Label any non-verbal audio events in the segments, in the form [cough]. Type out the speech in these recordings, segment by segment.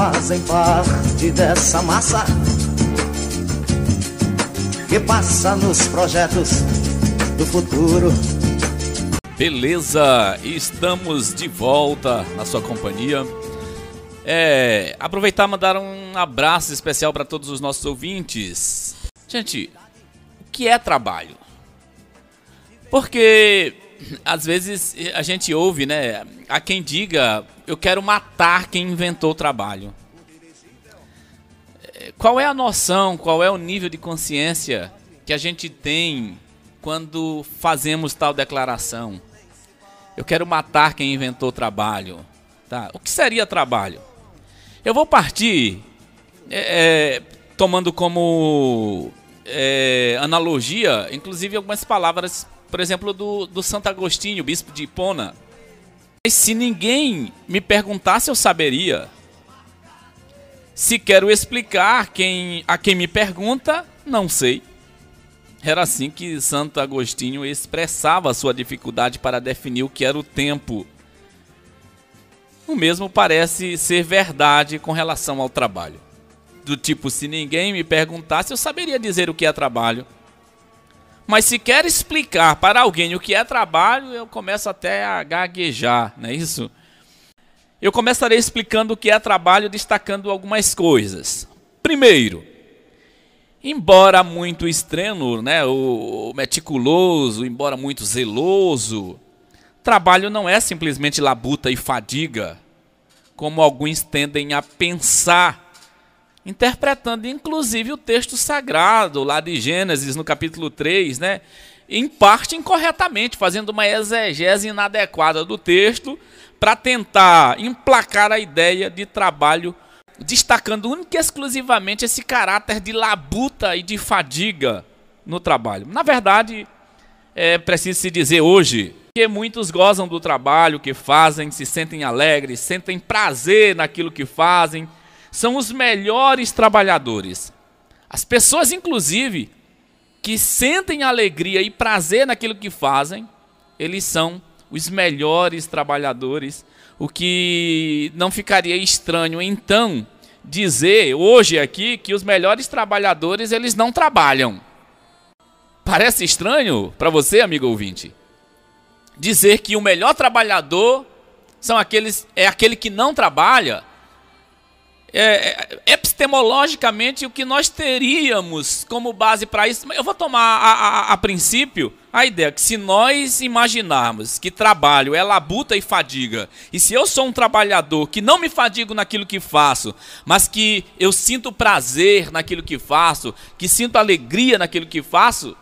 fazem parte dessa massa que passa nos projetos do futuro. Beleza, estamos de volta na sua companhia. É, aproveitar e mandar um abraço especial para todos os nossos ouvintes. Gente, o que é trabalho? Porque às vezes a gente ouve, né? Há quem diga, eu quero matar quem inventou o trabalho. É, qual é a noção, qual é o nível de consciência que a gente tem quando fazemos tal declaração? Eu quero matar quem inventou o trabalho. Tá? O que seria trabalho? Eu vou partir é, é tomando como é, analogia, inclusive algumas palavras por exemplo, do, do Santo Agostinho, bispo de Hipona. Mas se ninguém me perguntasse, eu saberia. Se quero explicar quem, a quem me pergunta, não sei. Era assim que Santo Agostinho expressava sua dificuldade para definir o que era o tempo. O mesmo parece ser verdade com relação ao trabalho. Do tipo, se ninguém me perguntasse, eu saberia dizer o que é trabalho. Mas se quer explicar para alguém o que é trabalho, eu começo até a gaguejar, não é isso? Eu começarei explicando o que é trabalho, destacando algumas coisas. Primeiro, embora muito estreno, né, o meticuloso, embora muito zeloso, trabalho não é simplesmente labuta e fadiga, como alguns tendem a pensar interpretando inclusive o texto sagrado lá de Gênesis no capítulo 3, né? Em parte incorretamente, fazendo uma exegese inadequada do texto para tentar emplacar a ideia de trabalho, destacando única e exclusivamente esse caráter de labuta e de fadiga no trabalho. Na verdade, é preciso se dizer hoje que muitos gozam do trabalho que fazem, se sentem alegres, sentem prazer naquilo que fazem, são os melhores trabalhadores. As pessoas, inclusive, que sentem alegria e prazer naquilo que fazem, eles são os melhores trabalhadores. O que não ficaria estranho, então, dizer hoje aqui que os melhores trabalhadores eles não trabalham. Parece estranho para você, amigo ouvinte, dizer que o melhor trabalhador são aqueles é aquele que não trabalha é, é, epistemologicamente o que nós teríamos como base para isso. Eu vou tomar a, a, a, princípio a ideia que se nós imaginarmos que trabalho é labuta e fadiga, e se eu sou um trabalhador que não me fadigo naquilo que faço, mas que eu sinto prazer naquilo que faço, que sinto alegria naquilo que faço,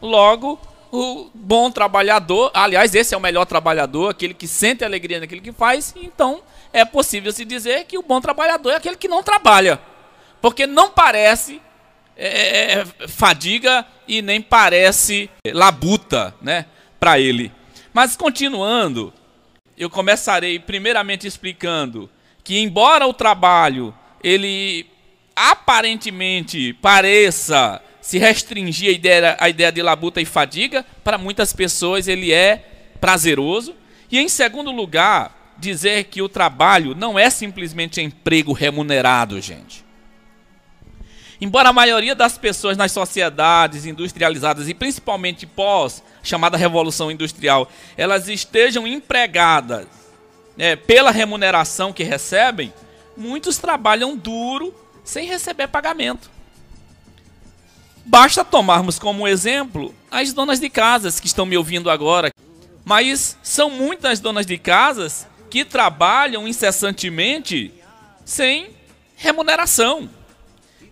logo o bom trabalhador, aliás, esse é o melhor trabalhador, aquele que sente alegria naquilo que faz, então é possível se dizer que o bom trabalhador é aquele que não trabalha. Porque não parece é, é, é fadiga e nem parece labuta né, para ele. Mas continuando, eu começarei primeiramente explicando que embora o trabalho ele aparentemente pareça se restringir a ideia, a ideia de labuta e fadiga, para muitas pessoas ele é prazeroso. E em segundo lugar, dizer que o trabalho não é simplesmente emprego remunerado, gente. Embora a maioria das pessoas nas sociedades industrializadas e principalmente pós chamada revolução industrial, elas estejam empregadas é, pela remuneração que recebem, muitos trabalham duro sem receber pagamento. Basta tomarmos como exemplo as donas de casas que estão me ouvindo agora. Mas são muitas donas de casas que trabalham incessantemente sem remuneração,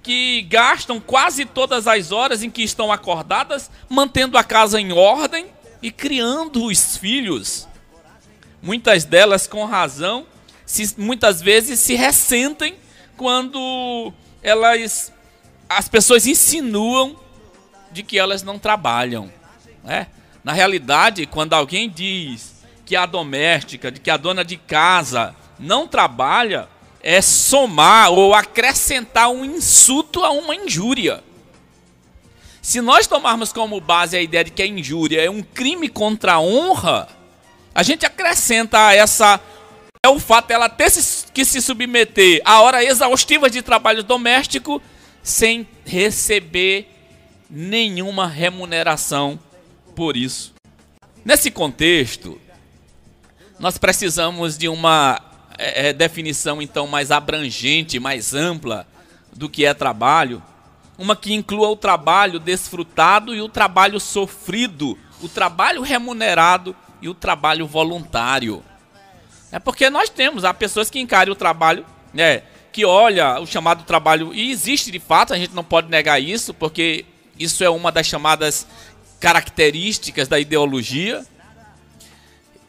que gastam quase todas as horas em que estão acordadas mantendo a casa em ordem e criando os filhos. Muitas delas, com razão, se, muitas vezes se ressentem quando elas as pessoas insinuam de que elas não trabalham. Né? Na realidade, quando alguém diz que a doméstica, de que a dona de casa não trabalha, é somar ou acrescentar um insulto a uma injúria. Se nós tomarmos como base a ideia de que a injúria é um crime contra a honra, a gente acrescenta a essa é o fato dela ter que se submeter a hora exaustiva de trabalho doméstico sem receber nenhuma remuneração por isso. Nesse contexto, nós precisamos de uma é, é, definição então mais abrangente, mais ampla do que é trabalho, uma que inclua o trabalho desfrutado e o trabalho sofrido, o trabalho remunerado e o trabalho voluntário. É porque nós temos, há pessoas que encaram o trabalho, né, que olha o chamado trabalho, e existe de fato, a gente não pode negar isso, porque isso é uma das chamadas características da ideologia,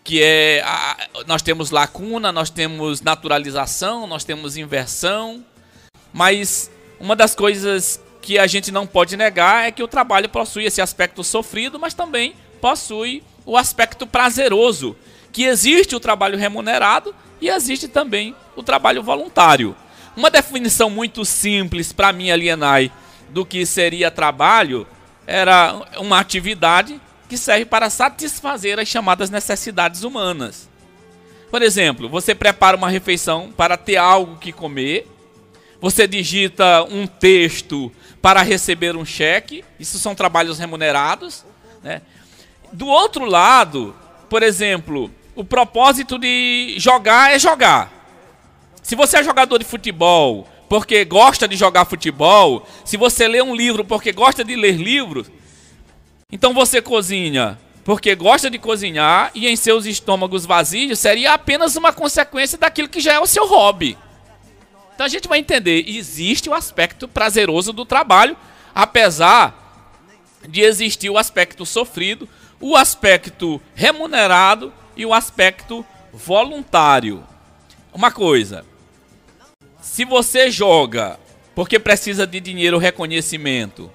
que é a, nós temos lacuna, nós temos naturalização, nós temos inversão, mas uma das coisas que a gente não pode negar é que o trabalho possui esse aspecto sofrido, mas também possui o aspecto prazeroso, que existe o trabalho remunerado e existe também o trabalho voluntário. Uma definição muito simples para mim alienar do que seria trabalho era uma atividade que serve para satisfazer as chamadas necessidades humanas. Por exemplo, você prepara uma refeição para ter algo que comer, você digita um texto para receber um cheque, isso são trabalhos remunerados. Né? Do outro lado, por exemplo, o propósito de jogar é jogar. Se você é jogador de futebol porque gosta de jogar futebol, se você lê um livro porque gosta de ler livros, então você cozinha porque gosta de cozinhar e em seus estômagos vazios seria apenas uma consequência daquilo que já é o seu hobby. Então a gente vai entender, existe o aspecto prazeroso do trabalho, apesar de existir o aspecto sofrido, o aspecto remunerado e o aspecto voluntário. Uma coisa, se você joga porque precisa de dinheiro ou reconhecimento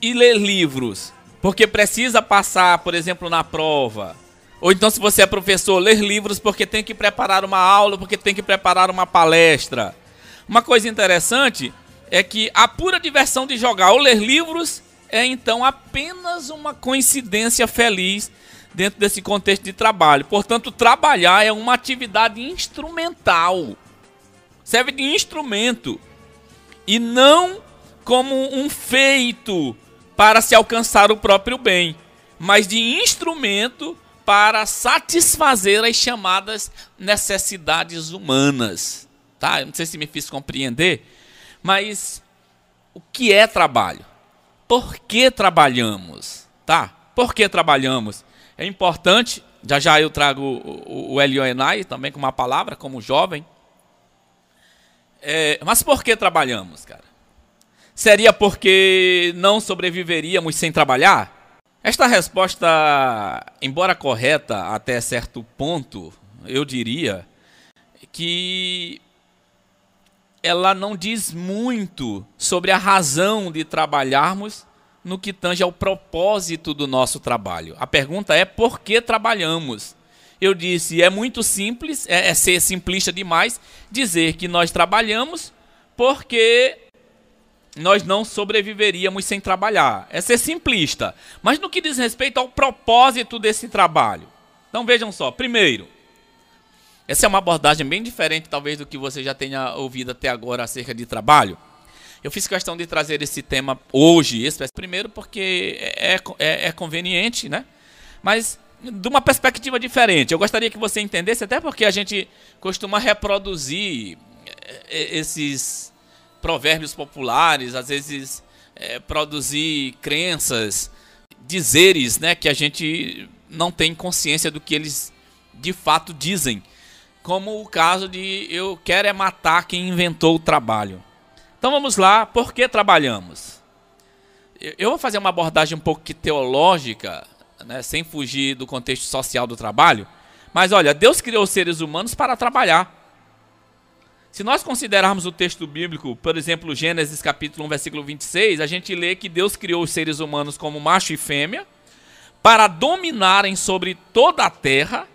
e lê livros porque precisa passar, por exemplo, na prova. Ou então, se você é professor, ler livros porque tem que preparar uma aula, porque tem que preparar uma palestra. Uma coisa interessante é que a pura diversão de jogar ou ler livros é então apenas uma coincidência feliz dentro desse contexto de trabalho. Portanto, trabalhar é uma atividade instrumental. Serve de instrumento e não como um feito para se alcançar o próprio bem, mas de instrumento para satisfazer as chamadas necessidades humanas. Tá? Eu não sei se me fiz compreender, mas o que é trabalho? Por que trabalhamos? Tá? Por que trabalhamos? É importante, já já eu trago o, o Elioenai também com uma palavra, como jovem. É, mas por que trabalhamos, cara? Seria porque não sobreviveríamos sem trabalhar? Esta resposta, embora correta até certo ponto, eu diria que ela não diz muito sobre a razão de trabalharmos no que tange ao propósito do nosso trabalho. A pergunta é por que trabalhamos? Eu disse, é muito simples, é, é ser simplista demais dizer que nós trabalhamos porque nós não sobreviveríamos sem trabalhar. É ser simplista. Mas no que diz respeito ao propósito desse trabalho. Então vejam só. Primeiro, essa é uma abordagem bem diferente, talvez, do que você já tenha ouvido até agora acerca de trabalho. Eu fiz questão de trazer esse tema hoje, primeiro porque é, é, é conveniente, né? Mas de uma perspectiva diferente. Eu gostaria que você entendesse, até porque a gente costuma reproduzir é, esses provérbios populares, às vezes é, produzir crenças, dizeres, né, que a gente não tem consciência do que eles de fato dizem. Como o caso de eu quero é matar quem inventou o trabalho. Então vamos lá, por que trabalhamos? Eu vou fazer uma abordagem um pouco teológica, né, sem fugir do contexto social do trabalho. Mas olha, Deus criou os seres humanos para trabalhar. Se nós considerarmos o texto bíblico, por exemplo, Gênesis capítulo 1, versículo 26, a gente lê que Deus criou os seres humanos como macho e fêmea para dominarem sobre toda a terra.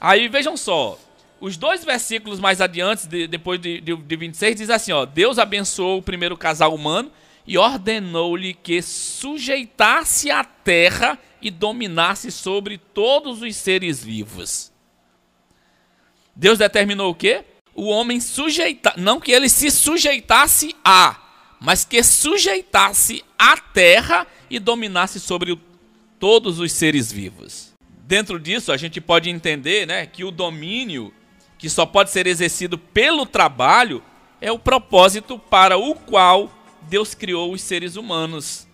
Aí vejam só, os dois versículos mais adiante, de, depois de, de, de 26, diz assim: ó, Deus abençoou o primeiro casal humano e ordenou-lhe que sujeitasse a terra e dominasse sobre todos os seres vivos. Deus determinou o quê? O homem sujeitar, não que ele se sujeitasse a, mas que sujeitasse a terra e dominasse sobre todos os seres vivos. Dentro disso, a gente pode entender né, que o domínio, que só pode ser exercido pelo trabalho, é o propósito para o qual Deus criou os seres humanos.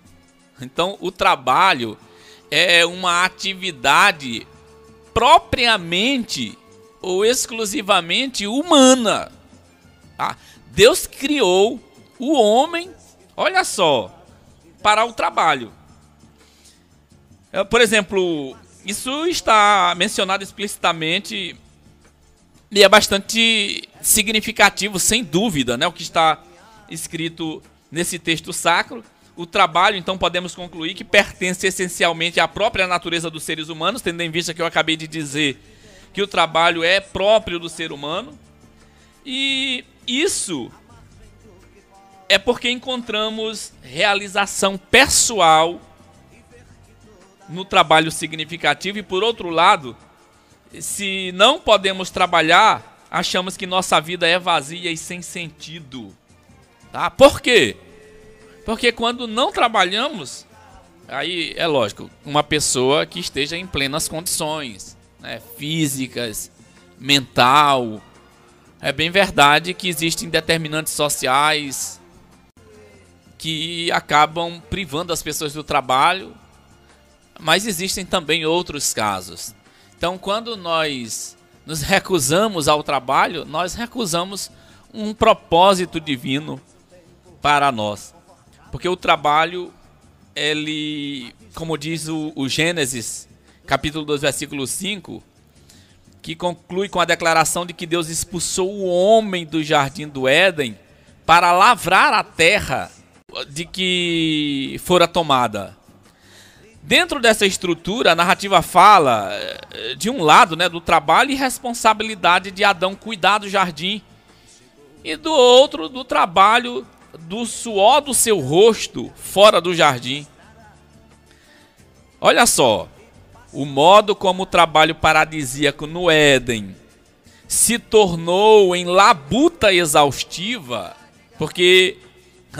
Então, o trabalho é uma atividade propriamente ou exclusivamente humana. Ah, Deus criou o homem, olha só, para o trabalho. É, por exemplo, isso está mencionado explicitamente e é bastante significativo, sem dúvida, né, o que está escrito nesse texto sacro. O trabalho, então, podemos concluir que pertence essencialmente à própria natureza dos seres humanos, tendo em vista que eu acabei de dizer que o trabalho é próprio do ser humano. E isso é porque encontramos realização pessoal no trabalho significativo e por outro lado, se não podemos trabalhar, achamos que nossa vida é vazia e sem sentido. Tá? Por quê? Porque quando não trabalhamos, aí é lógico, uma pessoa que esteja em plenas condições, né, físicas, mental. É bem verdade que existem determinantes sociais que acabam privando as pessoas do trabalho, mas existem também outros casos. Então, quando nós nos recusamos ao trabalho, nós recusamos um propósito divino para nós. Porque o trabalho, ele, como diz o, o Gênesis, capítulo 2, versículo 5, que conclui com a declaração de que Deus expulsou o homem do jardim do Éden para lavrar a terra de que fora tomada. Dentro dessa estrutura, a narrativa fala, eh, de um lado, né, do trabalho e responsabilidade de Adão cuidar do jardim, e do outro, do trabalho do suor do seu rosto fora do jardim. Olha só, o modo como o trabalho paradisíaco no Éden se tornou em labuta exaustiva, porque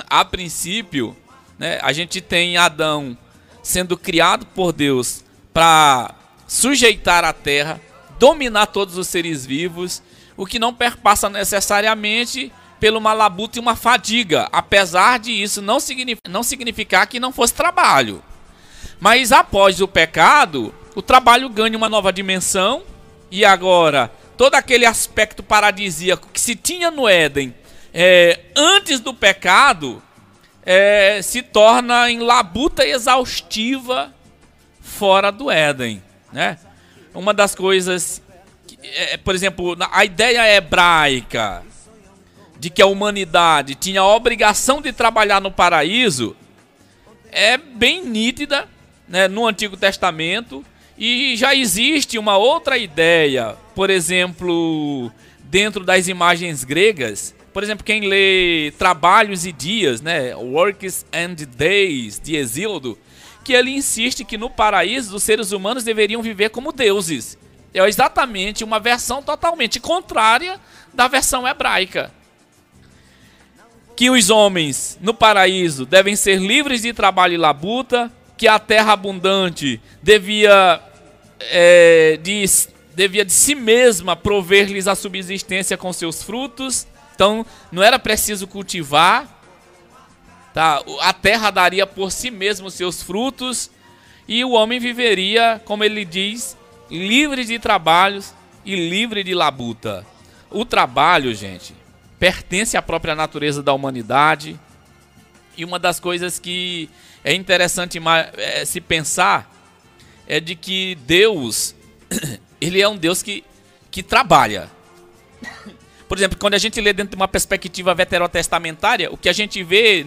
a princípio, né, a gente tem Adão sendo criado por Deus para sujeitar a terra, dominar todos os seres vivos, o que não perpassa necessariamente pelo uma labuta e uma fadiga, apesar de isso não, não significar que não fosse trabalho. Mas após o pecado, o trabalho ganha uma nova dimensão e agora todo aquele aspecto paradisíaco que se tinha no Éden é, antes do pecado é, se torna em labuta exaustiva fora do Éden, né? Uma das coisas, que, é, por exemplo, a ideia hebraica de que a humanidade tinha a obrigação de trabalhar no paraíso é bem nítida né, no Antigo Testamento e já existe uma outra ideia, por exemplo, dentro das imagens gregas. Por exemplo, quem lê Trabalhos e Dias, né, Works and Days de Exíodo, que ele insiste que no paraíso os seres humanos deveriam viver como deuses. É exatamente uma versão totalmente contrária da versão hebraica que os homens no paraíso devem ser livres de trabalho e labuta, que a terra abundante devia, é, de, devia de si mesma prover-lhes a subsistência com seus frutos. Então, não era preciso cultivar, tá? a terra daria por si mesma os seus frutos e o homem viveria, como ele diz, livre de trabalhos e livre de labuta. O trabalho, gente, pertence à própria natureza da humanidade. E uma das coisas que é interessante é, se pensar é de que Deus, [coughs] ele é um Deus que, que trabalha. [coughs] Por exemplo, quando a gente lê dentro de uma perspectiva veterotestamentária, o que a gente vê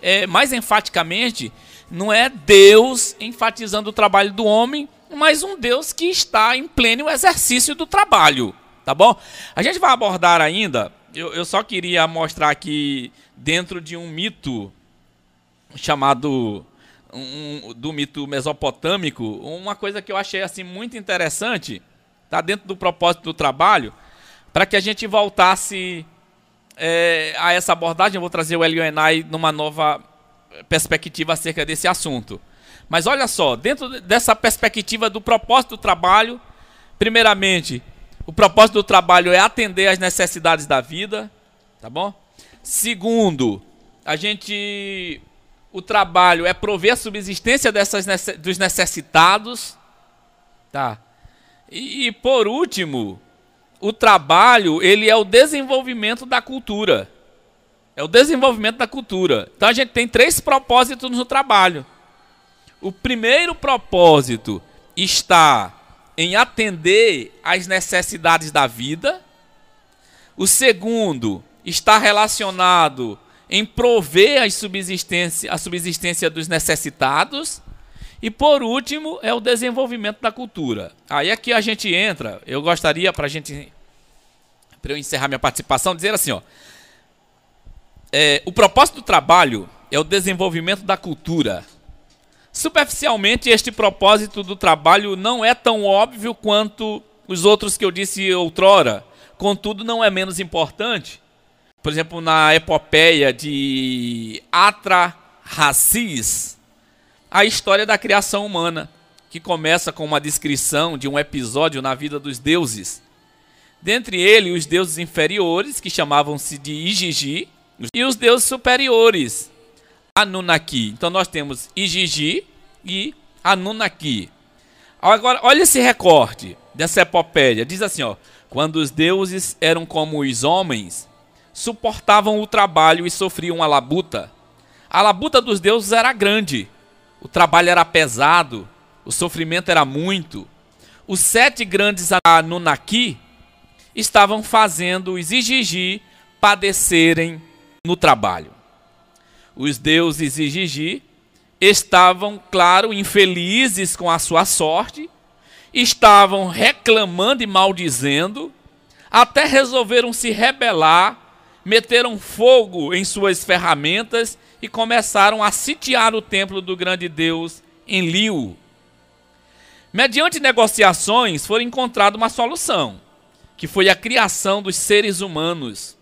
é, mais enfaticamente não é Deus enfatizando o trabalho do homem, mas um Deus que está em pleno exercício do trabalho, tá bom? A gente vai abordar ainda eu, eu só queria mostrar aqui, dentro de um mito chamado um, do mito mesopotâmico, uma coisa que eu achei assim muito interessante, tá dentro do propósito do trabalho, para que a gente voltasse é, a essa abordagem. Eu vou trazer o Elionai numa nova perspectiva acerca desse assunto. Mas olha só, dentro dessa perspectiva do propósito do trabalho, primeiramente, o propósito do trabalho é atender às necessidades da vida, tá bom? Segundo, a gente o trabalho é prover a subsistência dessas dos necessitados, tá? E, e por último, o trabalho ele é o desenvolvimento da cultura. É o desenvolvimento da cultura. Então a gente tem três propósitos no trabalho. O primeiro propósito está em atender às necessidades da vida. O segundo está relacionado em prover a subsistência, a subsistência dos necessitados. E por último, é o desenvolvimento da cultura. Aí aqui a gente entra, eu gostaria para a gente, para eu encerrar minha participação, dizer assim, ó, é, o propósito do trabalho é o desenvolvimento da cultura. Superficialmente, este propósito do trabalho não é tão óbvio quanto os outros que eu disse outrora, contudo, não é menos importante. Por exemplo, na epopeia de Atra Racis, a história da criação humana, que começa com uma descrição de um episódio na vida dos deuses. Dentre eles, os deuses inferiores, que chamavam-se de Igigi, e os deuses superiores, Anunnaki. Então nós temos Igigi e Anunnaki. Agora, olha esse recorte dessa epopeia. Diz assim, ó: quando os deuses eram como os homens, suportavam o trabalho e sofriam a labuta. A labuta dos deuses era grande, o trabalho era pesado, o sofrimento era muito. Os sete grandes Anunnaki estavam fazendo os Igigi padecerem no trabalho. Os deuses Igigi estavam, claro, infelizes com a sua sorte, estavam reclamando e maldizendo, até resolveram se rebelar, meteram fogo em suas ferramentas e começaram a sitiar o templo do grande Deus em Liu. Mediante negociações, foi encontrada uma solução, que foi a criação dos seres humanos.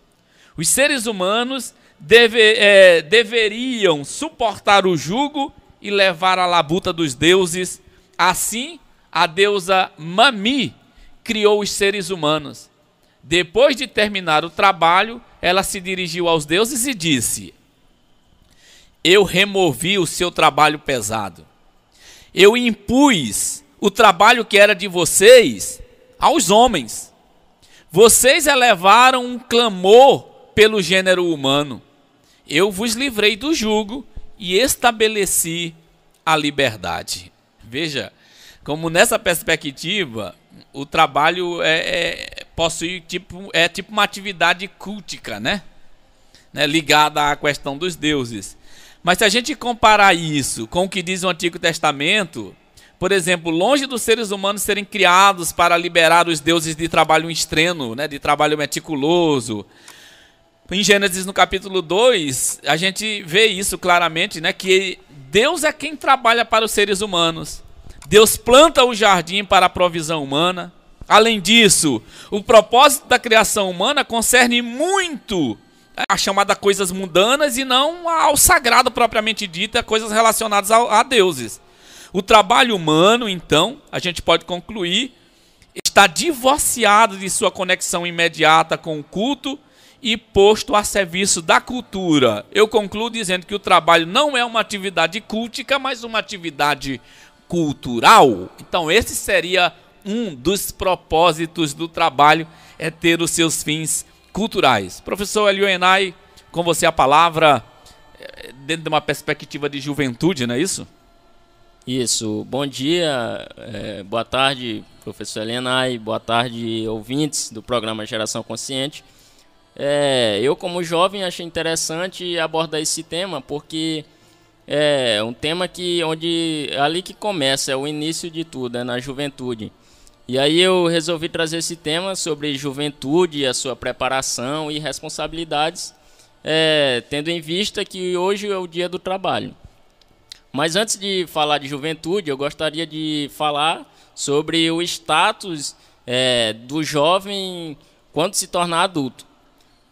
Os seres humanos deve, é, deveriam suportar o jugo e levar a labuta dos deuses. Assim, a deusa Mami criou os seres humanos. Depois de terminar o trabalho, ela se dirigiu aos deuses e disse: Eu removi o seu trabalho pesado. Eu impus o trabalho que era de vocês aos homens. Vocês elevaram um clamor pelo gênero humano. Eu vos livrei do jugo e estabeleci a liberdade. Veja, como nessa perspectiva, o trabalho é, é, possui tipo, é tipo uma atividade cultica, né? né? Ligada à questão dos deuses. Mas se a gente comparar isso com o que diz o Antigo Testamento, por exemplo, longe dos seres humanos serem criados para liberar os deuses de trabalho extremo, né, de trabalho meticuloso, em Gênesis no capítulo 2, a gente vê isso claramente, né? Que Deus é quem trabalha para os seres humanos. Deus planta o jardim para a provisão humana. Além disso, o propósito da criação humana concerne muito a chamada coisas mundanas e não ao sagrado propriamente dito, a coisas relacionadas a, a deuses. O trabalho humano, então, a gente pode concluir, está divorciado de sua conexão imediata com o culto e posto a serviço da cultura. Eu concluo dizendo que o trabalho não é uma atividade cultica, mas uma atividade cultural. Então, esse seria um dos propósitos do trabalho, é ter os seus fins culturais. Professor Elioenai, com você a palavra, eh, dentro de uma perspectiva de juventude, não é isso? Isso. Bom dia, é, boa tarde, professor Elenai, boa tarde, ouvintes do programa Geração Consciente. É, eu, como jovem, achei interessante abordar esse tema porque é um tema que onde ali que começa, é o início de tudo, é na juventude. E aí eu resolvi trazer esse tema sobre juventude, a sua preparação e responsabilidades, é, tendo em vista que hoje é o dia do trabalho. Mas antes de falar de juventude, eu gostaria de falar sobre o status é, do jovem quando se tornar adulto.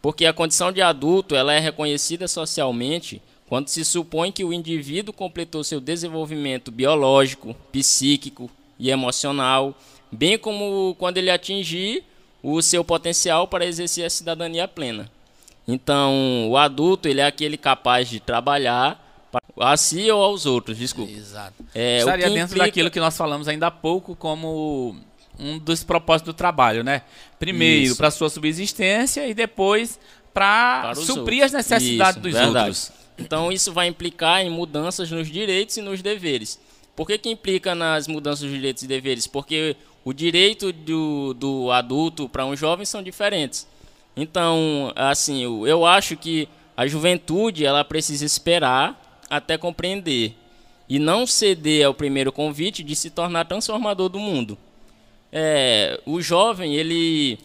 Porque a condição de adulto ela é reconhecida socialmente quando se supõe que o indivíduo completou seu desenvolvimento biológico, psíquico e emocional, bem como quando ele atingir o seu potencial para exercer a cidadania plena. Então, o adulto ele é aquele capaz de trabalhar a si ou aos outros, desculpa. Exato. É, Estaria dentro implica... daquilo que nós falamos ainda há pouco como um dos propósitos do trabalho, né? Primeiro para sua subsistência e depois para suprir outros. as necessidades isso, dos verdade. outros. Então isso vai implicar em mudanças nos direitos e nos deveres. Por que, que implica nas mudanças dos direitos e deveres? Porque o direito do, do adulto para um jovem são diferentes. Então, assim, eu acho que a juventude ela precisa esperar até compreender e não ceder ao primeiro convite de se tornar transformador do mundo. É, o jovem, ele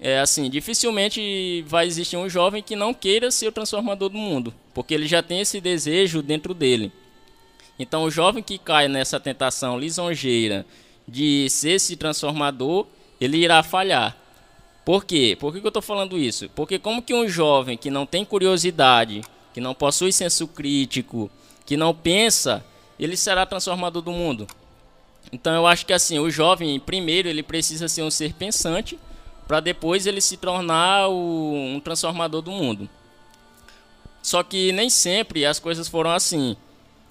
é assim, dificilmente vai existir um jovem que não queira ser o transformador do mundo, porque ele já tem esse desejo dentro dele. Então, o jovem que cai nessa tentação lisonjeira de ser esse transformador, ele irá falhar. Por quê? Por que, eu estou falando isso? Porque como que um jovem que não tem curiosidade, que não possui senso crítico, que não pensa, ele será transformador do mundo? Então eu acho que assim, o jovem, primeiro, ele precisa ser um ser pensante, para depois ele se tornar o, um transformador do mundo. Só que nem sempre as coisas foram assim.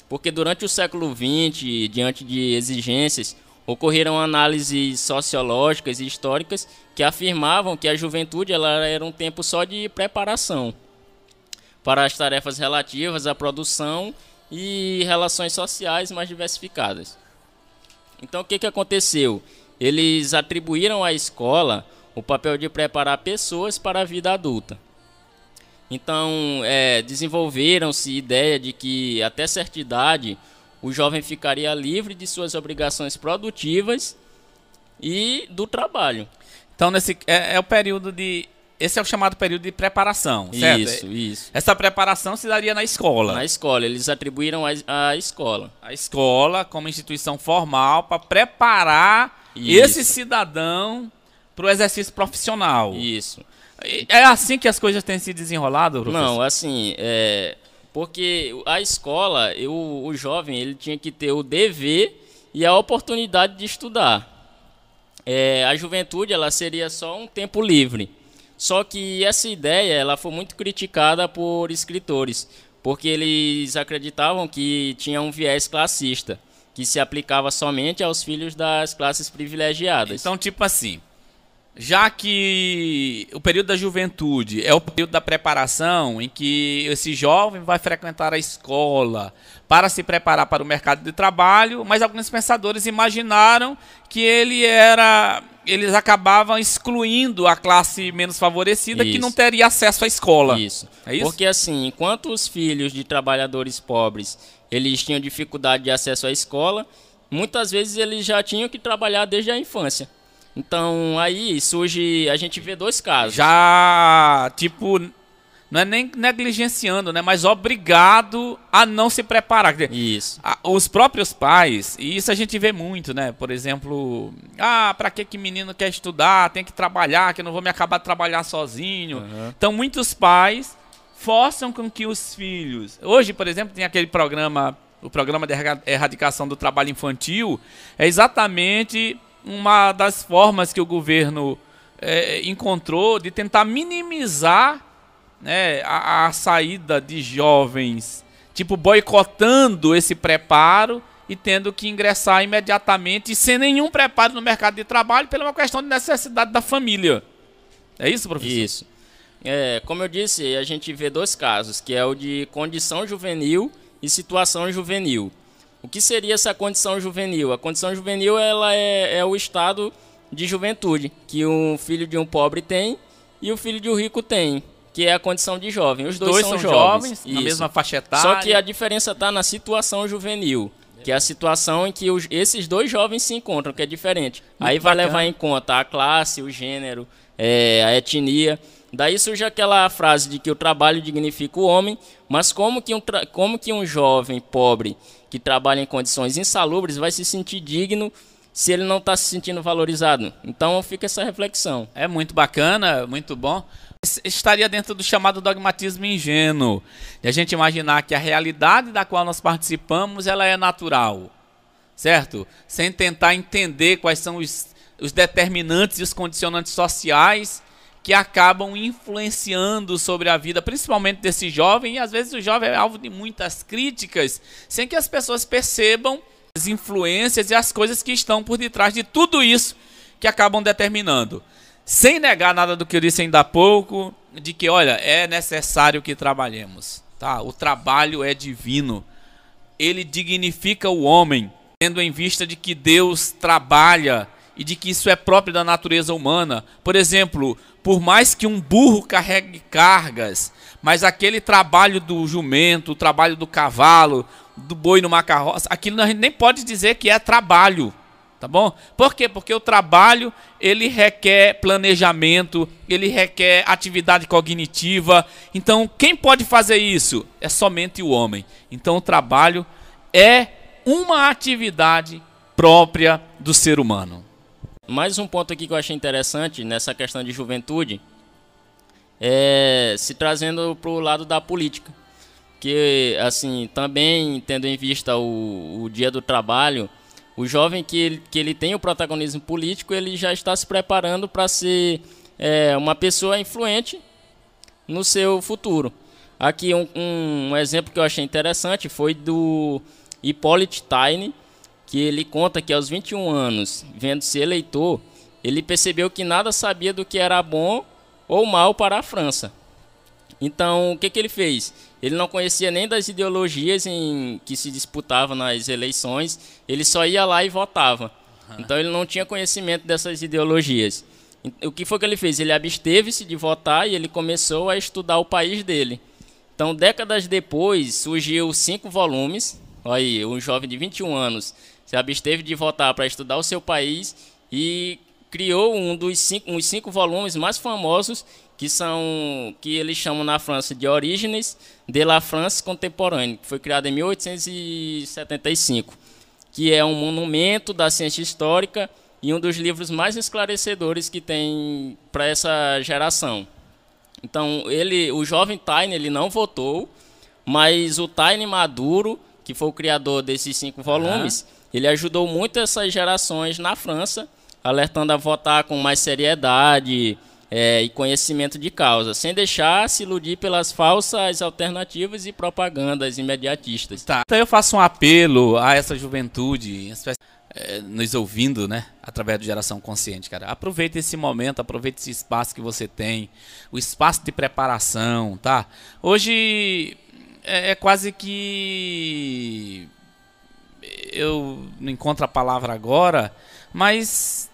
Porque durante o século XX, diante de exigências, ocorreram análises sociológicas e históricas que afirmavam que a juventude ela era um tempo só de preparação para as tarefas relativas à produção e relações sociais mais diversificadas. Então o que, que aconteceu? Eles atribuíram à escola o papel de preparar pessoas para a vida adulta. Então, é, desenvolveram-se ideia de que até certa idade o jovem ficaria livre de suas obrigações produtivas e do trabalho. Então, nesse é, é o período de esse é o chamado período de preparação, certo? Isso, isso. Essa preparação se daria na escola. Na escola, eles atribuíram a, a escola. A escola como instituição formal para preparar isso. esse cidadão para o exercício profissional. Isso. É assim que as coisas têm se desenrolado, professor? Não, assim, é, porque a escola, eu, o jovem, ele tinha que ter o dever e a oportunidade de estudar. É, a juventude, ela seria só um tempo livre. Só que essa ideia, ela foi muito criticada por escritores, porque eles acreditavam que tinha um viés classista, que se aplicava somente aos filhos das classes privilegiadas. Então, tipo assim, já que o período da juventude é o período da preparação, em que esse jovem vai frequentar a escola para se preparar para o mercado de trabalho, mas alguns pensadores imaginaram que ele era, eles acabavam excluindo a classe menos favorecida isso. que não teria acesso à escola. Isso. É isso. Porque assim, enquanto os filhos de trabalhadores pobres eles tinham dificuldade de acesso à escola, muitas vezes eles já tinham que trabalhar desde a infância. Então aí surge, a gente vê dois casos. Já, tipo, não é nem negligenciando, né? Mas obrigado a não se preparar. Isso. Os próprios pais, e isso a gente vê muito, né? Por exemplo, ah, pra que que menino quer estudar? Tem que trabalhar, que eu não vou me acabar de trabalhar sozinho. Uhum. Então muitos pais forçam com que os filhos. Hoje, por exemplo, tem aquele programa, o programa de erradicação do trabalho infantil, é exatamente uma das formas que o governo é, encontrou de tentar minimizar né, a, a saída de jovens, tipo boicotando esse preparo e tendo que ingressar imediatamente sem nenhum preparo no mercado de trabalho pela uma questão de necessidade da família. É isso, professor? Isso. É, como eu disse, a gente vê dois casos, que é o de condição juvenil e situação juvenil. O que seria essa condição juvenil? A condição juvenil ela é, é o estado de juventude que um filho de um pobre tem e o filho de um rico tem, que é a condição de jovem. Os dois, dois são, são, jovens, jovens na mesma faixa etária. Só que a diferença está na situação juvenil, que é a situação em que os, esses dois jovens se encontram, que é diferente. Muito Aí vai bacana. levar em conta a classe, o gênero, é, a etnia. Daí surge aquela frase de que o trabalho dignifica o homem, mas como que um, como que um jovem pobre que trabalha em condições insalubres vai se sentir digno se ele não está se sentindo valorizado. Então fica essa reflexão. É muito bacana, muito bom. Estaria dentro do chamado dogmatismo ingênuo, de a gente imaginar que a realidade da qual nós participamos ela é natural, certo? Sem tentar entender quais são os, os determinantes e os condicionantes sociais que acabam influenciando sobre a vida, principalmente desse jovem, e às vezes o jovem é alvo de muitas críticas, sem que as pessoas percebam as influências e as coisas que estão por detrás de tudo isso que acabam determinando. Sem negar nada do que eu disse ainda há pouco, de que, olha, é necessário que trabalhemos. Tá? O trabalho é divino. Ele dignifica o homem, tendo em vista de que Deus trabalha e de que isso é próprio da natureza humana. Por exemplo, por mais que um burro carregue cargas, mas aquele trabalho do jumento, o trabalho do cavalo, do boi numa carroça, aquilo a gente nem pode dizer que é trabalho, tá bom? Por quê? Porque o trabalho ele requer planejamento, ele requer atividade cognitiva. Então, quem pode fazer isso? É somente o homem. Então, o trabalho é uma atividade própria do ser humano. Mais um ponto aqui que eu achei interessante nessa questão de juventude é se trazendo para o lado da política. Que assim também tendo em vista o, o dia do trabalho o jovem que que ele tem o protagonismo político ele já está se preparando para ser é, uma pessoa influente no seu futuro. Aqui um, um, um, exemplo que eu achei interessante foi do Hippolyte Taine que ele conta que aos 21 anos vendo-se eleitor ele percebeu que nada sabia do que era bom ou mal para a França então, o que, que ele fez? Ele não conhecia nem das ideologias em que se disputava nas eleições, ele só ia lá e votava. Então, ele não tinha conhecimento dessas ideologias. O que foi que ele fez? Ele absteve-se de votar e ele começou a estudar o país dele. Então, décadas depois, surgiu cinco volumes. Olha aí, um jovem de 21 anos se absteve de votar para estudar o seu país e criou um dos cinco, uns cinco volumes mais famosos que são que eles chamam na França de Origines de la France Contemporaine, que foi criado em 1875, que é um monumento da ciência histórica e um dos livros mais esclarecedores que tem para essa geração. Então, ele, o jovem Taine, ele não votou, mas o Taine Maduro, que foi o criador desses cinco volumes, uhum. Ele ajudou muito essas gerações na França, alertando a votar com mais seriedade, é, e conhecimento de causa, sem deixar se iludir pelas falsas alternativas e propagandas imediatistas. Tá. Então eu faço um apelo a essa juventude, é, nos ouvindo, né, através do Geração Consciente, cara. Aproveite esse momento, aproveite esse espaço que você tem, o espaço de preparação, tá? Hoje é, é quase que eu não encontro a palavra agora, mas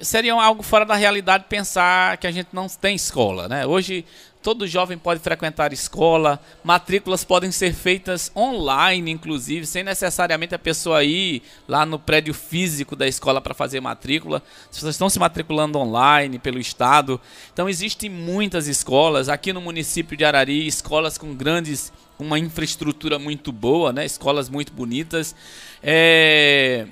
seria algo fora da realidade pensar que a gente não tem escola, né? Hoje todo jovem pode frequentar escola, matrículas podem ser feitas online, inclusive, sem necessariamente a pessoa ir lá no prédio físico da escola para fazer matrícula. As pessoas estão se matriculando online pelo estado. Então existem muitas escolas aqui no município de Arari, escolas com grandes, uma infraestrutura muito boa, né? Escolas muito bonitas. É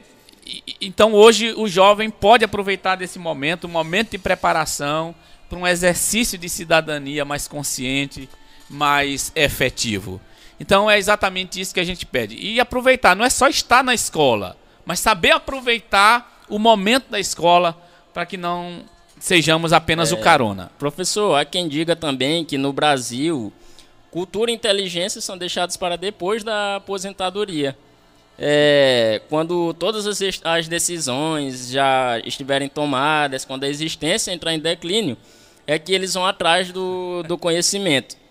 então hoje o jovem pode aproveitar desse momento, um momento de preparação para um exercício de cidadania mais consciente, mais efetivo. Então é exatamente isso que a gente pede. E aproveitar, não é só estar na escola, mas saber aproveitar o momento da escola para que não sejamos apenas é, o carona. Professor, há quem diga também que no Brasil cultura e inteligência são deixados para depois da aposentadoria é, quando todas as, as decisões já estiverem tomadas, quando a existência entrar em declínio, é que eles vão atrás do, do conhecimento. [laughs]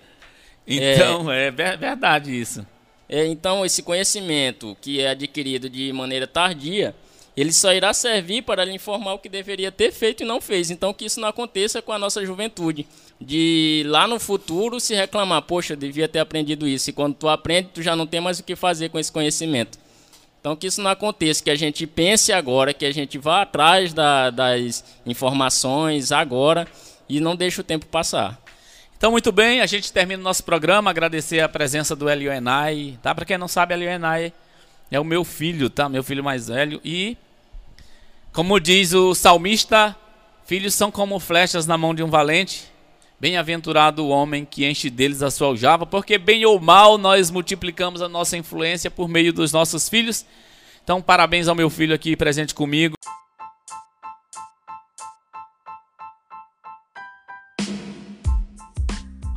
Então, é, é verdade isso. É, então, esse conhecimento que é adquirido de maneira tardia, ele só irá servir para lhe informar o que deveria ter feito e não fez. Então, que isso não aconteça com a nossa juventude. De lá no futuro se reclamar, poxa, devia ter aprendido isso. E quando tu aprende, tu já não tem mais o que fazer com esse conhecimento. Então, que isso não aconteça, que a gente pense agora, que a gente vá atrás da, das informações agora e não deixe o tempo passar. Então, muito bem, a gente termina o nosso programa. Agradecer a presença do Elio Enai. Tá? Para quem não sabe, Elio Enai é o meu filho, tá? Meu filho mais velho. E Como diz o salmista, filhos são como flechas na mão de um valente. Bem-aventurado o homem que enche deles a sua aljava, porque bem ou mal nós multiplicamos a nossa influência por meio dos nossos filhos. Então, parabéns ao meu filho aqui presente comigo.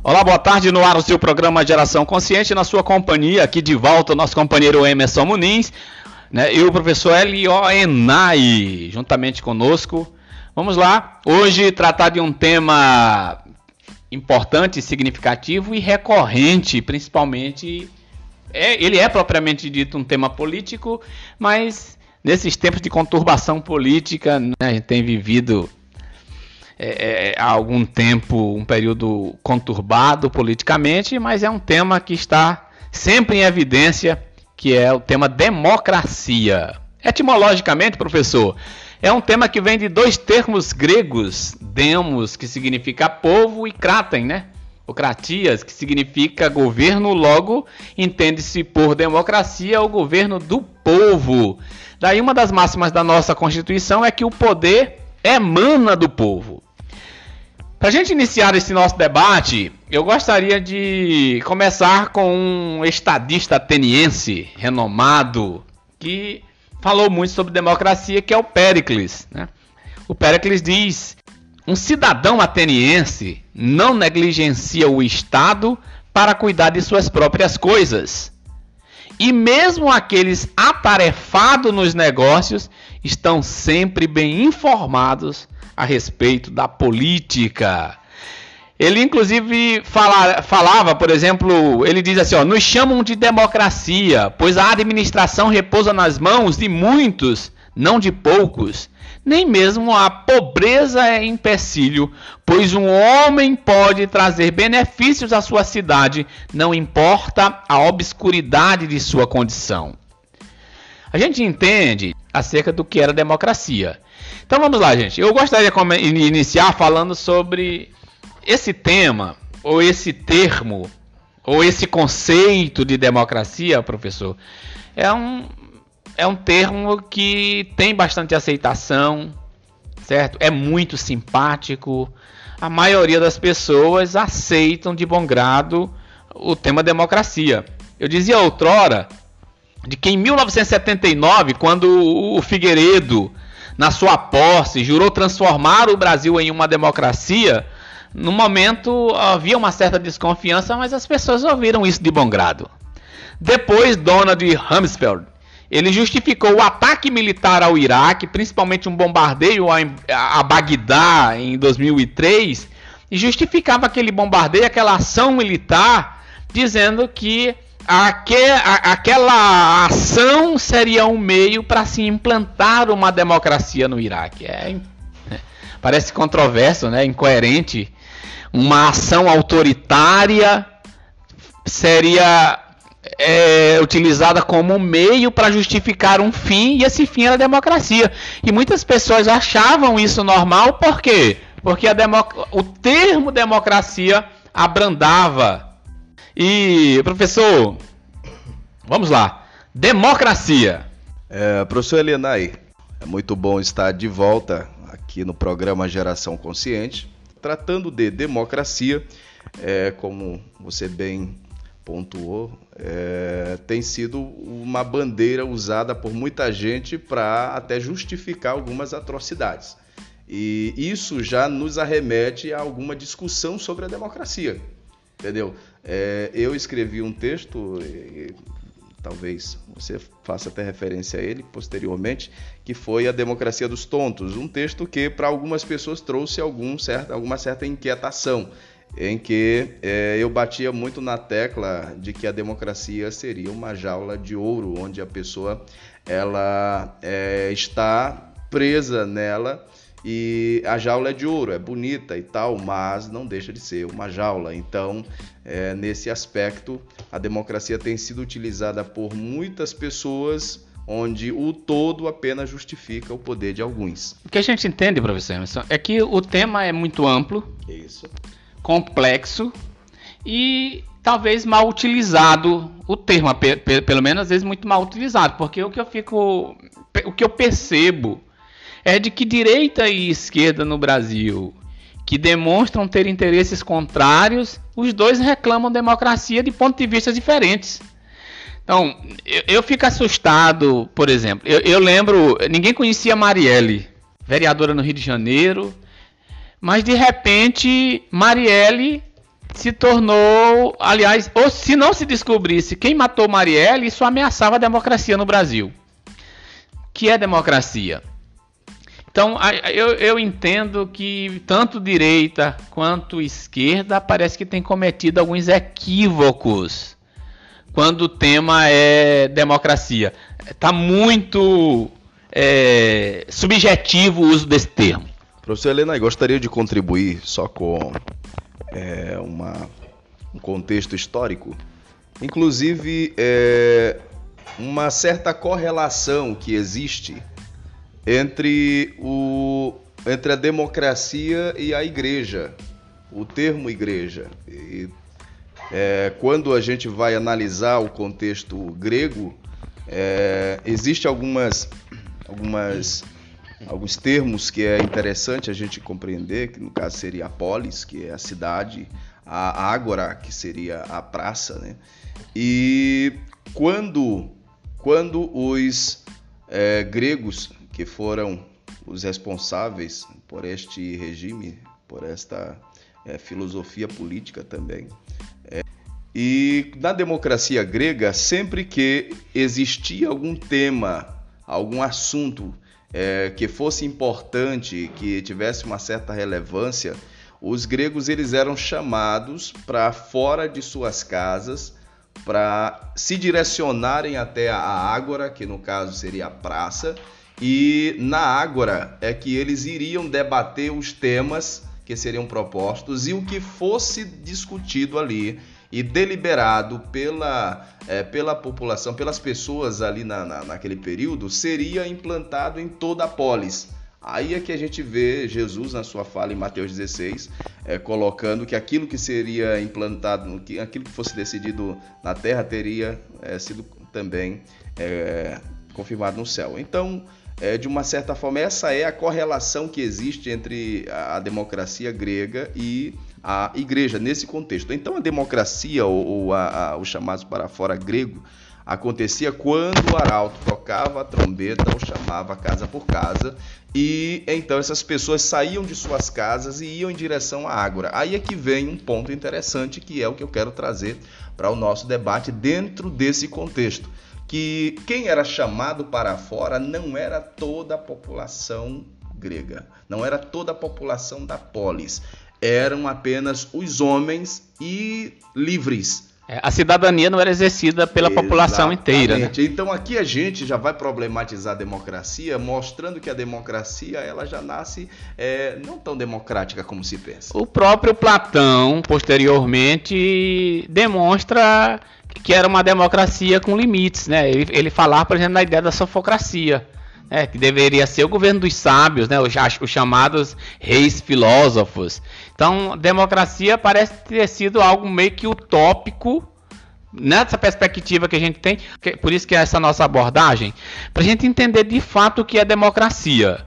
Olá, boa tarde no ar o seu programa Geração Consciente, na sua companhia, aqui de volta nosso companheiro Emerson Muniz, né, e o professor Elio Enai, juntamente conosco. Vamos lá, hoje tratar de um tema importante, significativo e recorrente, principalmente. É, ele é propriamente dito um tema político, mas nesses tempos de conturbação política, né, a gente tem vivido é, é, há algum tempo um período conturbado politicamente, mas é um tema que está sempre em evidência, que é o tema democracia. Etimologicamente, professor, é um tema que vem de dois termos gregos, demos, que significa povo, e kraten, né? O kratias, que significa governo, logo entende-se por democracia o governo do povo. Daí uma das máximas da nossa Constituição é que o poder emana do povo. Para a gente iniciar esse nosso debate, eu gostaria de começar com um estadista ateniense renomado que falou muito sobre democracia, que é o Péricles. Né? O Péricles diz: um cidadão ateniense não negligencia o Estado para cuidar de suas próprias coisas. E mesmo aqueles atarefados nos negócios estão sempre bem informados a respeito da política. Ele inclusive fala, falava, por exemplo, ele diz assim: ó, nos chamam de democracia, pois a administração repousa nas mãos de muitos, não de poucos. Nem mesmo a pobreza é empecilho, pois um homem pode trazer benefícios à sua cidade, não importa a obscuridade de sua condição. A gente entende acerca do que era democracia. Então vamos lá, gente. Eu gostaria de iniciar falando sobre esse tema, ou esse termo, ou esse conceito de democracia, professor, é um, é um termo que tem bastante aceitação, certo? É muito simpático. A maioria das pessoas aceitam de bom grado o tema democracia. Eu dizia outrora de que em 1979, quando o Figueiredo, na sua posse, jurou transformar o Brasil em uma democracia, no momento havia uma certa desconfiança, mas as pessoas ouviram isso de bom grado. Depois, Donald Rumsfeld, ele justificou o ataque militar ao Iraque, principalmente um bombardeio a Bagdá em 2003, e justificava aquele bombardeio, aquela ação militar, dizendo que aquela ação seria um meio para se implantar uma democracia no Iraque. É, [laughs] parece controverso, né? incoerente uma ação autoritária seria é, utilizada como meio para justificar um fim e esse fim era a democracia. E muitas pessoas achavam isso normal, por quê? Porque a o termo democracia abrandava. E, professor, vamos lá. Democracia. É, professor Elenay, é muito bom estar de volta aqui no programa Geração Consciente tratando de democracia, é, como você bem pontuou, é, tem sido uma bandeira usada por muita gente para até justificar algumas atrocidades. E isso já nos arremete a alguma discussão sobre a democracia. Entendeu? É, eu escrevi um texto, talvez você faça até referência a ele posteriormente, que foi A Democracia dos Tontos, um texto que para algumas pessoas trouxe algum certo, alguma certa inquietação, em que é, eu batia muito na tecla de que a democracia seria uma jaula de ouro, onde a pessoa ela é, está presa nela e a jaula é de ouro, é bonita e tal, mas não deixa de ser uma jaula. Então, é, nesse aspecto, a democracia tem sido utilizada por muitas pessoas onde o todo apenas justifica o poder de alguns. O que a gente entende, professor Emerson, é que o tema é muito amplo, Isso. complexo e talvez mal utilizado o termo, pelo menos às vezes muito mal utilizado, porque o que eu fico, o que eu percebo é de que direita e esquerda no Brasil, que demonstram ter interesses contrários, os dois reclamam democracia de pontos de vista diferentes. Então, eu, eu fico assustado, por exemplo. Eu, eu, lembro, ninguém conhecia Marielle, vereadora no Rio de Janeiro, mas de repente Marielle se tornou, aliás, ou se não se descobrisse quem matou Marielle, isso ameaçava a democracia no Brasil. Que é democracia? Então, eu, eu, entendo que tanto direita quanto esquerda parece que tem cometido alguns equívocos quando o tema é democracia. Está muito é, subjetivo o uso desse termo. Professor Helena, gostaria de contribuir só com é, uma, um contexto histórico, inclusive é, uma certa correlação que existe entre, o, entre a democracia e a igreja, o termo igreja. E, é, quando a gente vai analisar o contexto grego, é, existe algumas, algumas alguns termos que é interessante a gente compreender, que no caso seria a polis, que é a cidade, a ágora, que seria a praça, né? E quando, quando os é, gregos, que foram os responsáveis por este regime, por esta é, filosofia política também, é, e na democracia grega, sempre que existia algum tema, algum assunto é, que fosse importante, que tivesse uma certa relevância, os gregos eles eram chamados para fora de suas casas para se direcionarem até a ágora, que no caso seria a praça, e na ágora é que eles iriam debater os temas que seriam propostos e o que fosse discutido ali e deliberado pela, é, pela população, pelas pessoas ali na, na, naquele período, seria implantado em toda a polis. Aí é que a gente vê Jesus na sua fala em Mateus 16, é, colocando que aquilo que seria implantado, que aquilo que fosse decidido na terra teria é, sido também é, confirmado no céu. Então, é, de uma certa forma, essa é a correlação que existe entre a democracia grega e a igreja nesse contexto. Então a democracia ou, ou a, a, o chamado para fora grego acontecia quando o arauto tocava a trombeta ou chamava casa por casa e então essas pessoas saíam de suas casas e iam em direção à ágora. Aí é que vem um ponto interessante que é o que eu quero trazer para o nosso debate dentro desse contexto, que quem era chamado para fora não era toda a população grega, não era toda a população da polis, eram apenas os homens e livres. É, a cidadania não era exercida pela Exatamente. população inteira. Né? Então aqui a gente já vai problematizar a democracia, mostrando que a democracia ela já nasce é, não tão democrática como se pensa. O próprio Platão, posteriormente, demonstra que era uma democracia com limites. Né? Ele, ele falar, por exemplo, na ideia da sofocracia é, que deveria ser o governo dos sábios, né, os, os, chamados reis filósofos. Então, democracia parece ter sido algo meio que utópico nessa perspectiva que a gente tem, que, por isso que é essa nossa abordagem, para a gente entender de fato o que é democracia.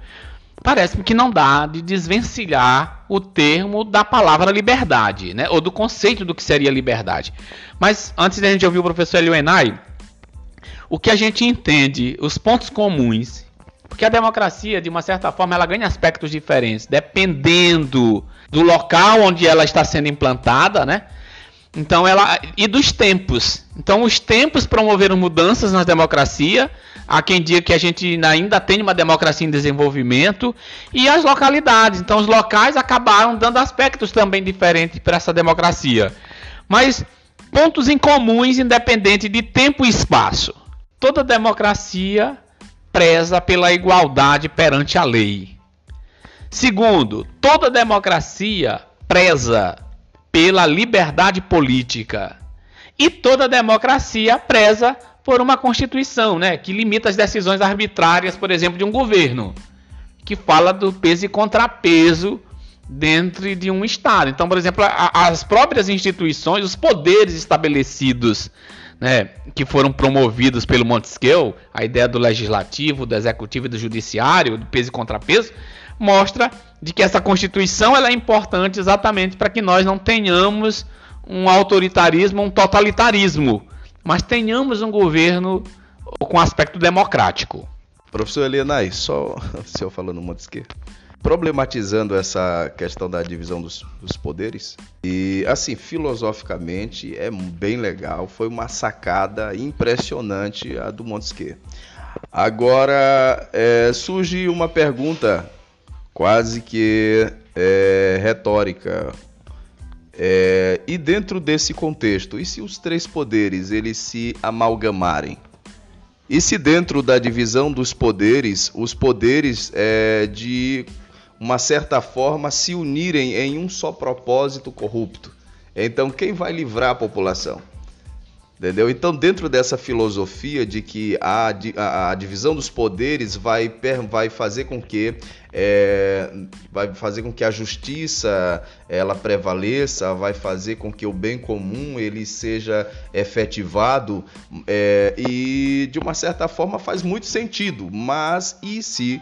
Parece-me que não dá de desvencilhar o termo da palavra liberdade, né, ou do conceito do que seria liberdade. Mas antes da gente ouvir o professor Elionai, o que a gente entende, os pontos comuns porque a democracia, de uma certa forma, ela ganha aspectos diferentes, dependendo do local onde ela está sendo implantada, né? Então ela e dos tempos. Então os tempos promoveram mudanças na democracia. Há quem diga que a gente ainda tem uma democracia em desenvolvimento e as localidades. Então os locais acabaram dando aspectos também diferentes para essa democracia. Mas pontos em comuns independente de tempo e espaço. Toda democracia preza pela igualdade perante a lei. Segundo, toda democracia preza pela liberdade política. E toda democracia preza por uma constituição, né, que limita as decisões arbitrárias, por exemplo, de um governo, que fala do peso e contrapeso dentro de um estado. Então, por exemplo, as próprias instituições, os poderes estabelecidos né, que foram promovidos pelo Montesquieu, a ideia do legislativo, do executivo e do judiciário, do peso e contrapeso, mostra de que essa Constituição ela é importante exatamente para que nós não tenhamos um autoritarismo, um totalitarismo, mas tenhamos um governo com aspecto democrático. Professor Elianai, só [laughs] o senhor falando Montesquieu problematizando essa questão da divisão dos, dos, poderes. E, assim, filosoficamente é bem legal. Foi uma sacada impressionante a do Montesquieu. Agora, é, surge uma pergunta quase que é, retórica. É, e dentro desse contexto, e se os três poderes eles se amalgamarem? E se dentro da divisão dos poderes, os poderes é, de uma certa forma, se unirem em um só propósito corrupto. Então, quem vai livrar a população? Entendeu? Então, dentro dessa filosofia de que a, a, a divisão dos poderes vai, vai fazer com que é, vai fazer com que a justiça ela prevaleça, vai fazer com que o bem comum ele seja efetivado é, e de uma certa forma faz muito sentido. Mas e se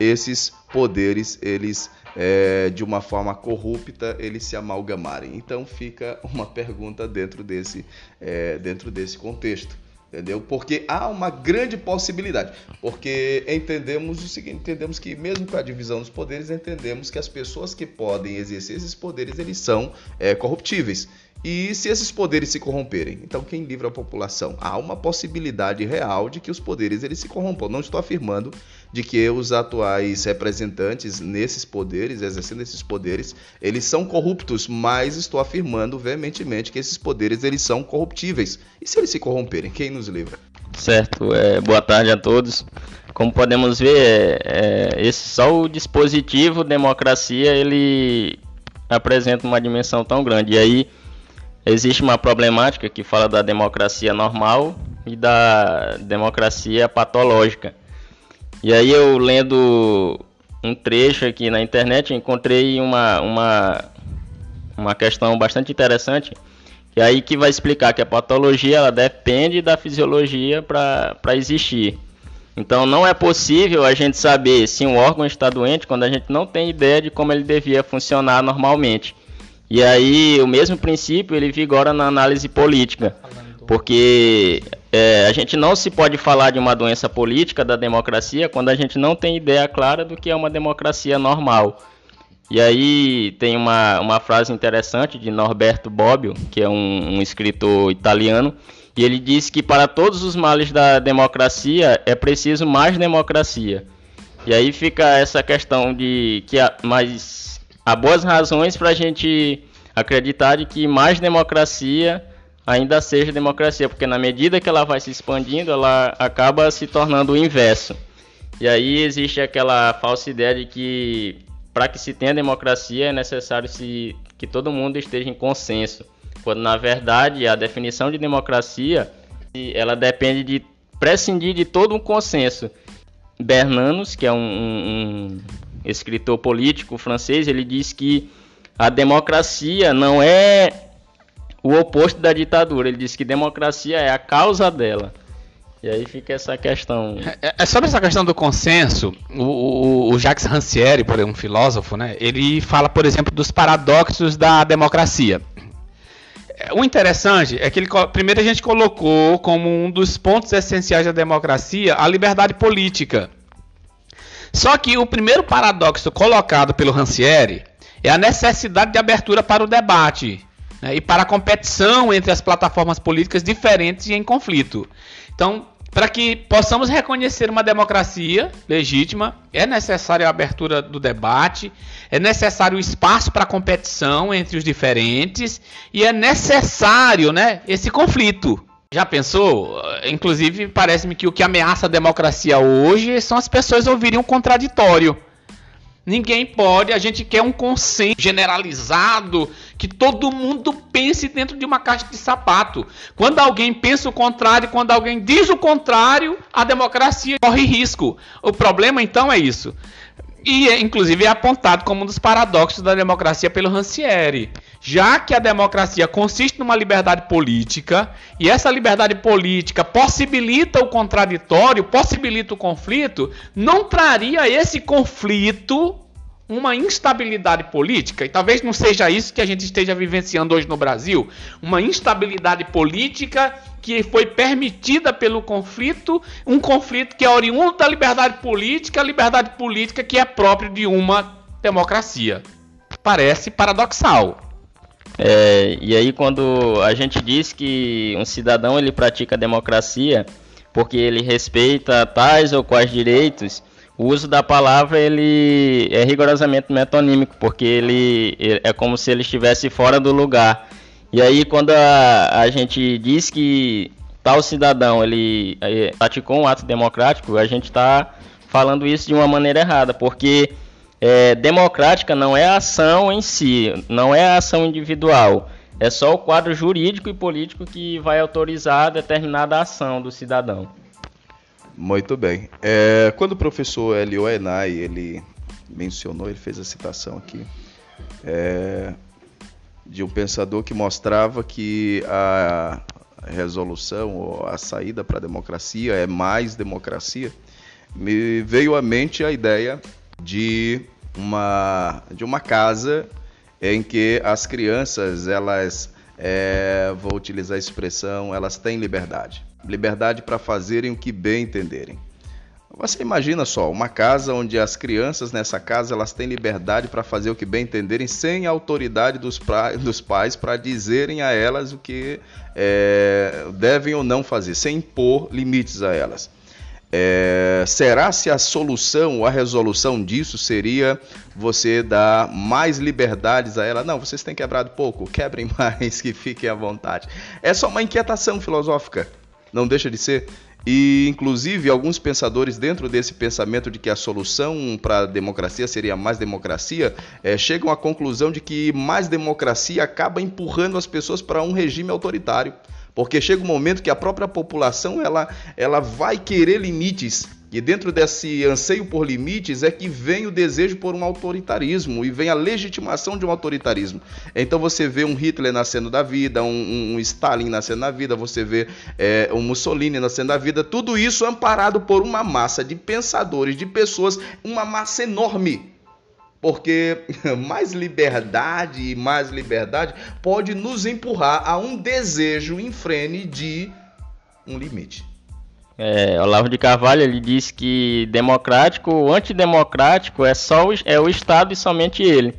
esses poderes eles é, de uma forma corrupta eles se amalgamarem. Então fica uma pergunta dentro desse, é, dentro desse contexto. Entendeu? Porque há uma grande possibilidade. Porque entendemos o seguinte: entendemos que, mesmo com a divisão dos poderes, entendemos que as pessoas que podem exercer esses poderes eles são é, corruptíveis. E se esses poderes se corromperem, então quem livra a população? Há uma possibilidade real de que os poderes eles se corrompam. Não estou afirmando de que os atuais representantes nesses poderes, exercendo esses poderes, eles são corruptos, mas estou afirmando veementemente que esses poderes eles são corruptíveis. E se eles se corromperem, quem nos livra? Certo. É, boa tarde a todos. Como podemos ver, é, esse só o dispositivo democracia ele apresenta uma dimensão tão grande. E aí existe uma problemática que fala da democracia normal e da democracia patológica. E aí eu lendo um trecho aqui na internet encontrei uma, uma, uma questão bastante interessante que é aí que vai explicar que a patologia ela depende da fisiologia para existir. Então não é possível a gente saber se um órgão está doente quando a gente não tem ideia de como ele devia funcionar normalmente. E aí o mesmo princípio ele vigora na análise política, porque é, a gente não se pode falar de uma doença política da democracia quando a gente não tem ideia clara do que é uma democracia normal. E aí tem uma, uma frase interessante de Norberto Bobbio, que é um, um escritor italiano, e ele diz que para todos os males da democracia é preciso mais democracia. E aí fica essa questão de que a, mas há boas razões para a gente acreditar de que mais democracia ainda seja democracia, porque na medida que ela vai se expandindo, ela acaba se tornando o inverso. E aí existe aquela falsa ideia de que para que se tenha democracia é necessário se, que todo mundo esteja em consenso, quando na verdade a definição de democracia ela depende de prescindir de todo um consenso. Bernanos, que é um, um, escritor político francês, ele diz que a democracia não é o oposto da ditadura. Ele diz que democracia é a causa dela. E aí fica essa questão. É, é sobre essa questão do consenso, o, o, o Jacques Rancière, por exemplo, um filósofo, né, ele fala, por exemplo, dos paradoxos da democracia. O interessante é que ele, primeiro a gente colocou como um dos pontos essenciais da democracia a liberdade política. Só que o primeiro paradoxo colocado pelo Rancière é a necessidade de abertura para o debate né, e para a competição entre as plataformas políticas diferentes e em conflito. Então, para que possamos reconhecer uma democracia legítima, é necessária a abertura do debate, é necessário o espaço para competição entre os diferentes e é necessário né, esse conflito. Já pensou? Inclusive, parece-me que o que ameaça a democracia hoje são as pessoas ouvirem um contraditório. Ninguém pode, a gente quer um consenso generalizado, que todo mundo pense dentro de uma caixa de sapato. Quando alguém pensa o contrário, quando alguém diz o contrário, a democracia corre risco. O problema então é isso. E inclusive é apontado como um dos paradoxos da democracia pelo Rancière. Já que a democracia consiste numa liberdade política, e essa liberdade política possibilita o contraditório, possibilita o conflito, não traria esse conflito uma instabilidade política, e talvez não seja isso que a gente esteja vivenciando hoje no Brasil, uma instabilidade política que foi permitida pelo conflito, um conflito que é oriundo da liberdade política, liberdade política que é própria de uma democracia. Parece paradoxal. É, e aí quando a gente diz que um cidadão ele pratica a democracia porque ele respeita tais ou quais direitos, o uso da palavra ele é rigorosamente metonímico, porque ele é como se ele estivesse fora do lugar. E aí quando a, a gente diz que tal cidadão ele é, praticou um ato democrático, a gente está falando isso de uma maneira errada, porque é, democrática não é a ação em si, não é a ação individual. É só o quadro jurídico e político que vai autorizar determinada ação do cidadão. Muito bem. É, quando o professor Elio Enai, ele mencionou, ele fez a citação aqui, é, de um pensador que mostrava que a resolução ou a saída para a democracia é mais democracia, me veio à mente a ideia de uma, de uma casa em que as crianças, elas, é, vou utilizar a expressão, elas têm liberdade liberdade para fazerem o que bem entenderem. Você imagina só, uma casa onde as crianças nessa casa elas têm liberdade para fazer o que bem entenderem, sem autoridade dos, pra, dos pais para dizerem a elas o que é, devem ou não fazer, sem impor limites a elas. É, será se a solução ou a resolução disso seria você dar mais liberdades a ela? Não, vocês têm quebrado pouco, quebrem [laughs] mais, que fiquem à vontade. É só uma inquietação filosófica não deixa de ser. E, inclusive, alguns pensadores, dentro desse pensamento de que a solução para a democracia seria mais democracia, é, chegam à conclusão de que mais democracia acaba empurrando as pessoas para um regime autoritário. Porque chega um momento que a própria população ela, ela vai querer limites e dentro desse anseio por limites é que vem o desejo por um autoritarismo e vem a legitimação de um autoritarismo. Então você vê um Hitler nascendo da vida, um, um Stalin nascendo da vida, você vê é, um Mussolini nascendo da vida, tudo isso amparado por uma massa de pensadores, de pessoas, uma massa enorme. Porque [laughs] mais liberdade e mais liberdade pode nos empurrar a um desejo em frene de um limite. É, Olavo de Carvalho ele que democrático antidemocrático é só o, é o Estado e somente ele.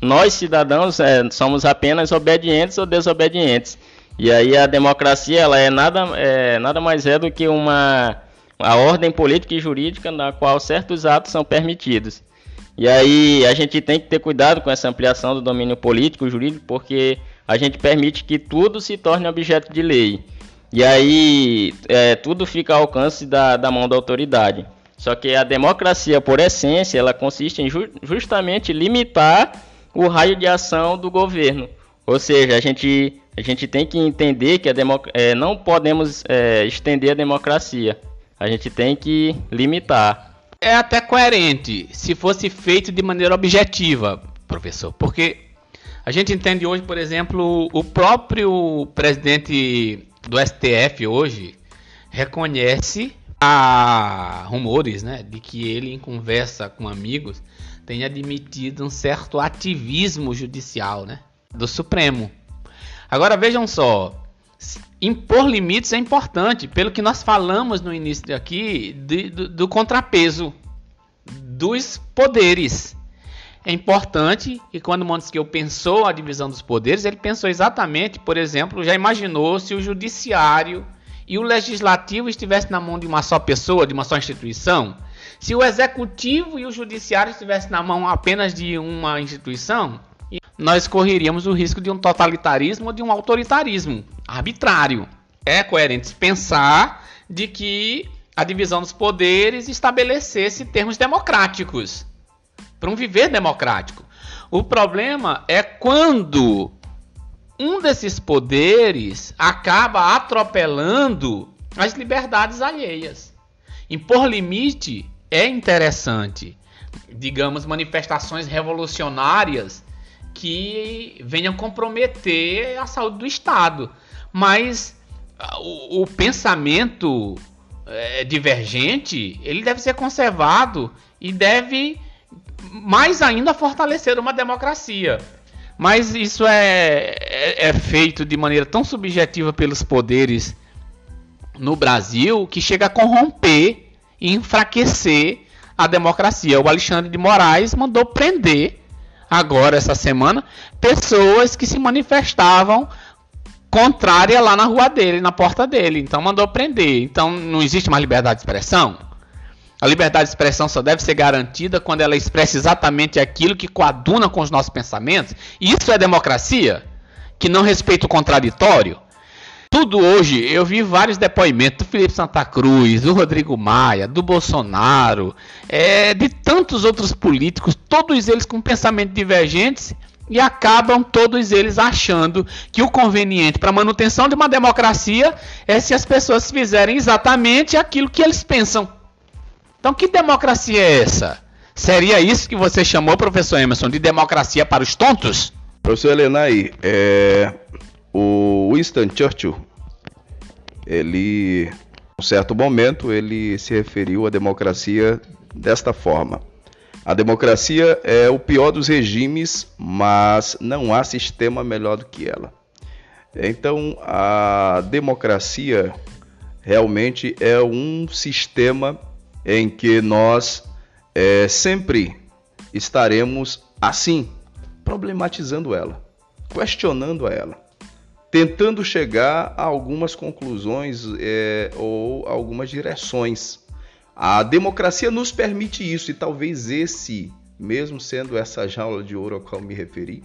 Nós, cidadãos, é, somos apenas obedientes ou desobedientes. E aí a democracia ela é nada, é, nada mais é do que uma a ordem política e jurídica na qual certos atos são permitidos. E aí a gente tem que ter cuidado com essa ampliação do domínio político e jurídico, porque a gente permite que tudo se torne objeto de lei. E aí é, tudo fica ao alcance da, da mão da autoridade. Só que a democracia, por essência, ela consiste em ju justamente limitar o raio de ação do governo. Ou seja, a gente, a gente tem que entender que a é, não podemos é, estender a democracia. A gente tem que limitar. É até coerente se fosse feito de maneira objetiva, professor. Porque a gente entende hoje, por exemplo, o próprio presidente do STF hoje reconhece há rumores, né, de que ele em conversa com amigos tem admitido um certo ativismo judicial, né, do Supremo. Agora vejam só, impor limites é importante, pelo que nós falamos no início aqui de, do, do contrapeso dos poderes. É importante que quando Montesquieu pensou a divisão dos poderes, ele pensou exatamente, por exemplo, já imaginou se o judiciário e o legislativo estivessem na mão de uma só pessoa, de uma só instituição? Se o executivo e o judiciário estivessem na mão apenas de uma instituição, nós correríamos o risco de um totalitarismo ou de um autoritarismo arbitrário. É coerente pensar de que a divisão dos poderes estabelecesse termos democráticos para um viver democrático. O problema é quando um desses poderes acaba atropelando as liberdades alheias. Impor limite é interessante, digamos, manifestações revolucionárias que venham comprometer a saúde do Estado. Mas ah, o, o pensamento é, divergente ele deve ser conservado e deve mais ainda fortalecer uma democracia. Mas isso é, é, é feito de maneira tão subjetiva pelos poderes no Brasil que chega a corromper e enfraquecer a democracia. O Alexandre de Moraes mandou prender agora essa semana pessoas que se manifestavam contrária lá na rua dele, na porta dele. Então mandou prender. Então não existe mais liberdade de expressão. A liberdade de expressão só deve ser garantida quando ela expressa exatamente aquilo que coaduna com os nossos pensamentos. Isso é democracia? Que não respeita o contraditório? Tudo hoje, eu vi vários depoimentos do Felipe Santa Cruz, do Rodrigo Maia, do Bolsonaro, é, de tantos outros políticos, todos eles com pensamentos divergentes e acabam todos eles achando que o conveniente para a manutenção de uma democracia é se as pessoas fizerem exatamente aquilo que eles pensam. Então, que democracia é essa? Seria isso que você chamou, professor Emerson, de democracia para os tontos? Professor Elenay, é, o Winston Churchill, ele, em um certo momento, ele se referiu à democracia desta forma. A democracia é o pior dos regimes, mas não há sistema melhor do que ela. Então, a democracia realmente é um sistema em que nós é, sempre estaremos assim, problematizando ela, questionando ela tentando chegar a algumas conclusões é, ou algumas direções. A democracia nos permite isso e talvez esse, mesmo sendo essa jaula de ouro a qual me referi,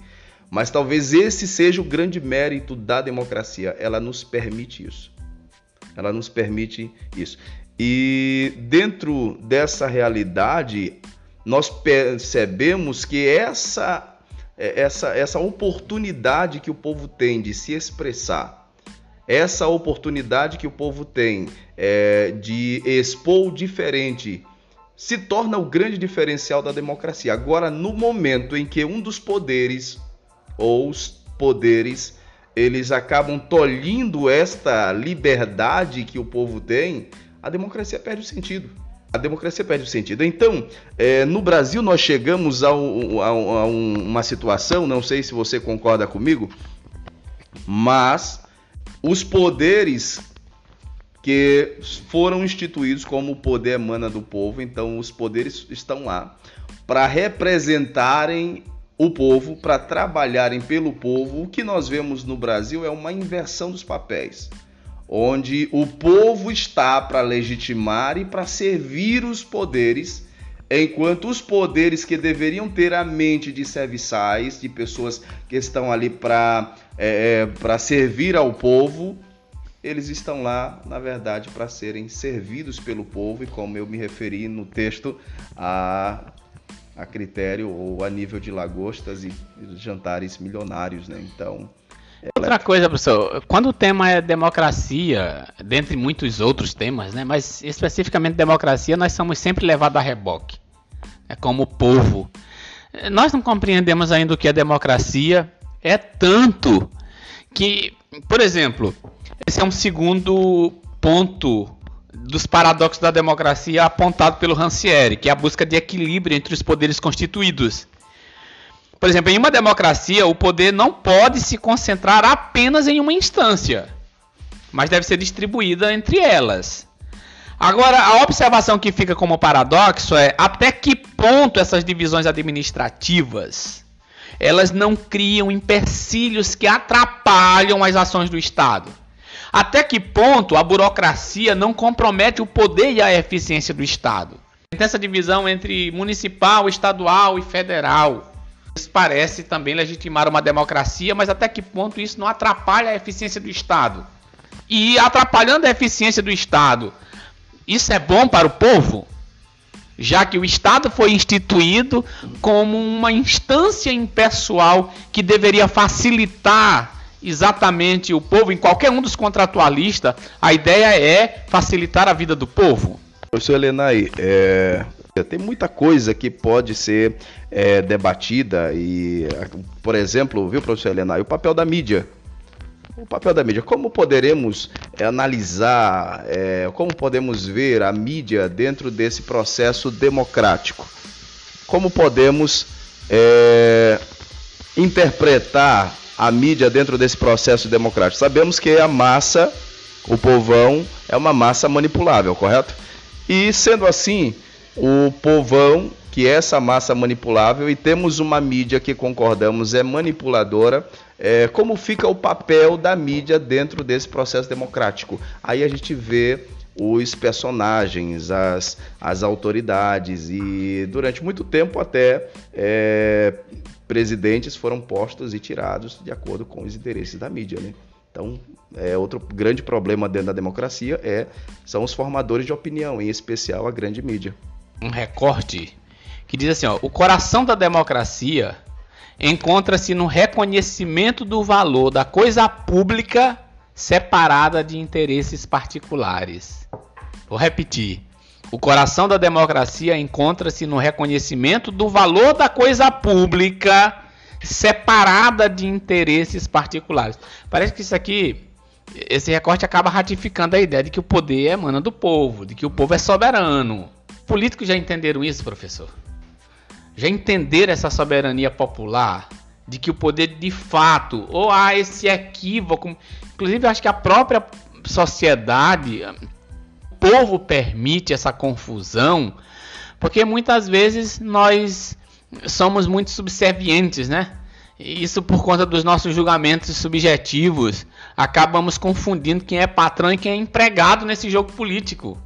mas talvez esse seja o grande mérito da democracia. Ela nos permite isso. Ela nos permite isso. E dentro dessa realidade, nós percebemos que essa é, essa, essa oportunidade que o povo tem de se expressar, essa oportunidade que o povo tem é, de expor o diferente, se torna o grande diferencial da democracia. Agora, no momento em que um dos poderes, ou os poderes, eles acabam tolhindo esta liberdade que o povo tem, a democracia perde o sentido a democracia perde o sentido. Então, é, no Brasil nós chegamos a, a, a, uma situação, não sei se você concorda comigo, mas os poderes que foram instituídos como poder emana do povo, então os poderes estão lá para representarem o povo, para trabalharem pelo povo. O que nós vemos no Brasil é uma inversão dos papéis onde o povo está para legitimar e para servir os poderes, enquanto os poderes que deveriam ter a mente de serviçais, de pessoas que estão ali para é, é para servir ao povo, eles estão lá, na verdade, para serem servidos pelo povo, e como eu me referi no texto, a, a critério ou a nível de lagostas e, jantares milionários, né? Então, Outra coisa, professor, quando o tema é democracia, dentre muitos outros temas, né, mas especificamente democracia, nós somos sempre levados a reboque, é como povo. Nós não compreendemos ainda o que é democracia, é tanto que, por exemplo, esse é um segundo ponto dos paradoxos da democracia apontado pelo Rancière, que é a busca de equilíbrio entre os poderes constituídos. Por exemplo, em uma democracia, o poder não pode se concentrar apenas em uma instância, mas deve ser distribuída entre elas. Agora, a observação que fica como paradoxo é até que ponto essas divisões administrativas elas não criam empecilhos que atrapalham as ações do Estado. Até que ponto a burocracia não compromete o poder e a eficiência do Estado. Tem essa divisão entre municipal, estadual e federal. Parece também legitimar uma democracia, mas até que ponto isso não atrapalha a eficiência do Estado? E atrapalhando a eficiência do Estado, isso é bom para o povo? Já que o Estado foi instituído como uma instância impessoal que deveria facilitar exatamente o povo, em qualquer um dos contratualistas, a ideia é facilitar a vida do povo. Professor Elenay, é, Tem muita coisa que pode ser é, debatida e, por exemplo, viu, professor Helena, o papel da mídia. O papel da mídia. Como poderemos é, analisar, é, como podemos ver a mídia dentro desse processo democrático? Como podemos é, interpretar a mídia dentro desse processo democrático? Sabemos que a massa, o povão, é uma massa manipulável, correto? E sendo assim, o povão, que é essa massa manipulável, e temos uma mídia que concordamos é manipuladora, é, como fica o papel da mídia dentro desse processo democrático? Aí a gente vê os personagens, as, as autoridades, e durante muito tempo até é, presidentes foram postos e tirados de acordo com os interesses da mídia. Né? Então, é, outro grande problema dentro da democracia é são os formadores de opinião, em especial a grande mídia. Um recorte que diz assim: ó, o coração da democracia encontra-se no reconhecimento do valor da coisa pública separada de interesses particulares. Vou repetir. O coração da democracia encontra-se no reconhecimento do valor da coisa pública separada de interesses particulares. Parece que isso aqui, esse recorte acaba ratificando a ideia de que o poder emana do povo, de que o povo é soberano. Políticos já entenderam isso, professor? Já entenderam essa soberania popular? De que o poder de fato, ou há esse equívoco, inclusive acho que a própria sociedade, o povo permite essa confusão, porque muitas vezes nós somos muito subservientes, né? Isso por conta dos nossos julgamentos subjetivos. Acabamos confundindo quem é patrão e quem é empregado nesse jogo político.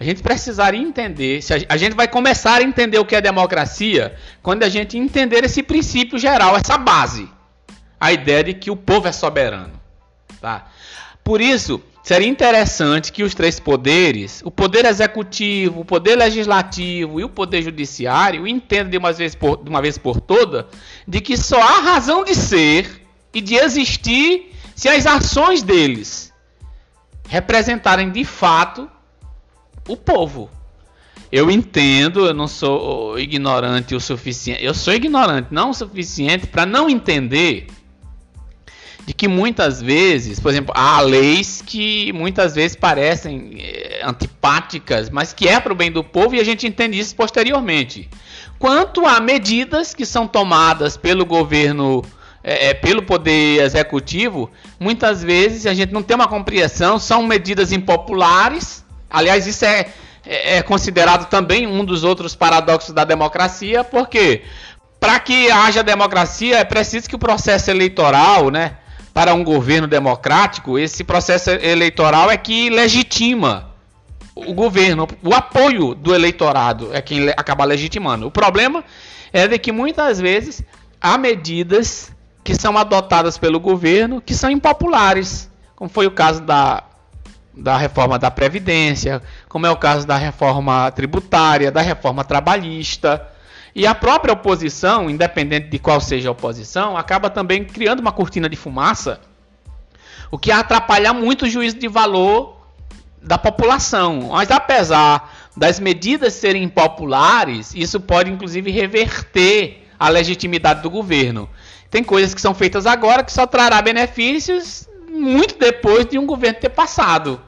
A gente precisaria entender, a gente vai começar a entender o que é democracia quando a gente entender esse princípio geral, essa base. A ideia de que o povo é soberano. Tá? Por isso, Seria interessante que os três poderes, o poder executivo, o poder legislativo e o poder judiciário, entendam de uma vez por, de uma vez por toda de que só há razão de ser e de existir se as ações deles representarem de fato o povo. Eu entendo, eu não sou ignorante o suficiente. Eu sou ignorante, não o suficiente para não entender de que muitas vezes, por exemplo, há leis que muitas vezes parecem é, antipáticas, mas que é para o bem do povo e a gente entende isso posteriormente. Quanto a medidas que são tomadas pelo governo, é, pelo poder executivo, muitas vezes a gente não tem uma compreensão, são medidas impopulares. Aliás, isso é, é, é considerado também um dos outros paradoxos da democracia, porque para que haja democracia é preciso que o processo eleitoral, né? para um governo democrático, esse processo eleitoral é que legitima o governo, o apoio do eleitorado é quem acaba legitimando. O problema é de que muitas vezes há medidas que são adotadas pelo governo que são impopulares, como foi o caso da, da reforma da Previdência, como é o caso da reforma tributária, da reforma trabalhista. E a própria oposição, independente de qual seja a oposição, acaba também criando uma cortina de fumaça, o que atrapalha muito o juízo de valor da população. Mas apesar das medidas serem impopulares, isso pode inclusive reverter a legitimidade do governo. Tem coisas que são feitas agora que só trará benefícios muito depois de um governo ter passado.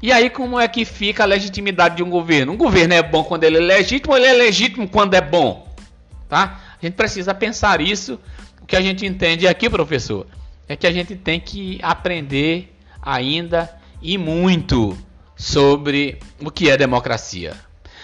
E aí como é que fica a legitimidade de um governo? Um governo é bom quando ele é legítimo, ou ele é legítimo quando é bom, tá? A gente precisa pensar isso. O que a gente entende aqui, professor, é que a gente tem que aprender ainda e muito sobre o que é democracia.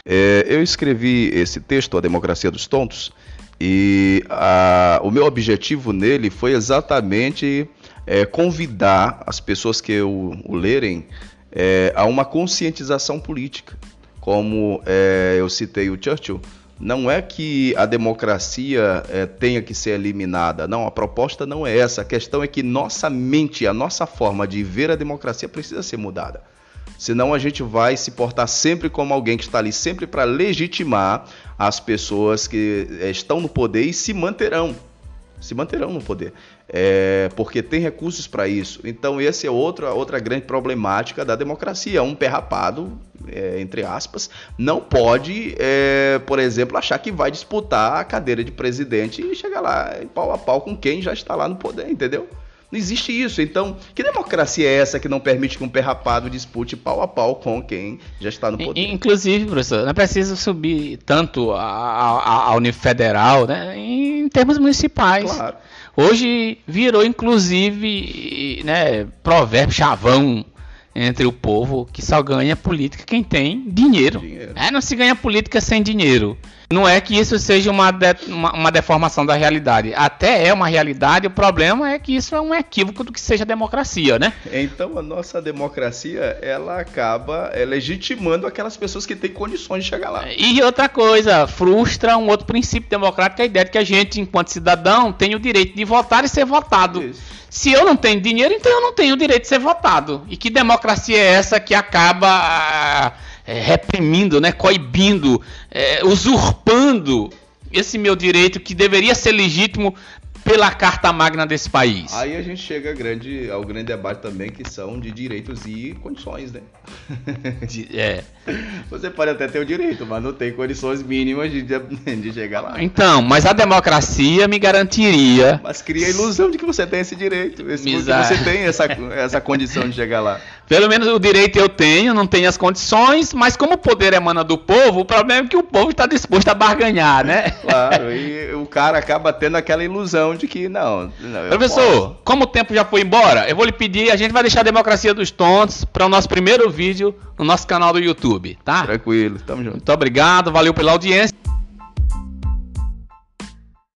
É, eu escrevi esse texto, A Democracia dos Tontos, e a, o meu objetivo nele foi exatamente é, convidar as pessoas que o, o lerem é, a uma conscientização política. Como é, eu citei o Churchill, não é que a democracia é, tenha que ser eliminada. Não, a proposta não é essa. A questão é que nossa mente, a nossa forma de ver a democracia precisa ser mudada. Senão a gente vai se portar sempre como alguém que está ali sempre para legitimar as pessoas que é, estão no poder e se manterão se manterão no poder, é, porque tem recursos para isso. Então, esse é outra, outra grande problemática da democracia. Um perrapado, é, entre aspas, não pode, é, por exemplo, achar que vai disputar a cadeira de presidente e chegar lá em pau a pau com quem já está lá no poder, entendeu? Não existe isso. Então, que democracia é essa que não permite que um perrapado dispute pau a pau com quem já está no poder? Inclusive, professor, não é preciso subir tanto ao nível federal, né, em termos municipais. Claro. Hoje virou, inclusive, né, provérbio chavão entre o povo que só ganha política quem tem dinheiro. dinheiro. É, não se ganha política sem dinheiro. Não é que isso seja uma, de, uma, uma, deformação da realidade. Até é uma realidade, o problema é que isso é um equívoco do que seja democracia, né? Então a nossa democracia, ela acaba é, legitimando aquelas pessoas que têm condições de chegar lá. E outra coisa, frustra um outro princípio democrático, a ideia de que a gente, enquanto cidadão, tem o direito de votar e ser votado. Isso. Se eu não tenho dinheiro, então eu não tenho o direito de ser votado. E que democracia é essa que acaba é, reprimindo, né, coibindo, é, usurpando esse meu direito que deveria ser legítimo pela Carta Magna desse país. Aí a gente chega grande, ao grande debate também, que são de direitos e condições, né? [laughs] De, é. Você pode até ter o direito, mas não tem condições mínimas de, de chegar lá. Então, mas a democracia me garantiria. Mas cria a ilusão de que você tem esse direito, esse, que você tem essa, essa condição de chegar lá. [laughs] Pelo menos o direito eu tenho, não tenho as condições, mas como o poder emana do povo, o problema é que o povo está disposto a barganhar, né? [laughs] Claro, e o cara acaba tendo aquela ilusão de que não. não Professor, posso. como o tempo já foi embora, eu vou lhe pedir, a gente vai deixar a democracia dos tontos para o nosso primeiro vídeo no nosso canal do YouTube, tá? Tranquilo, tamo junto. Muito obrigado, valeu pela audiência.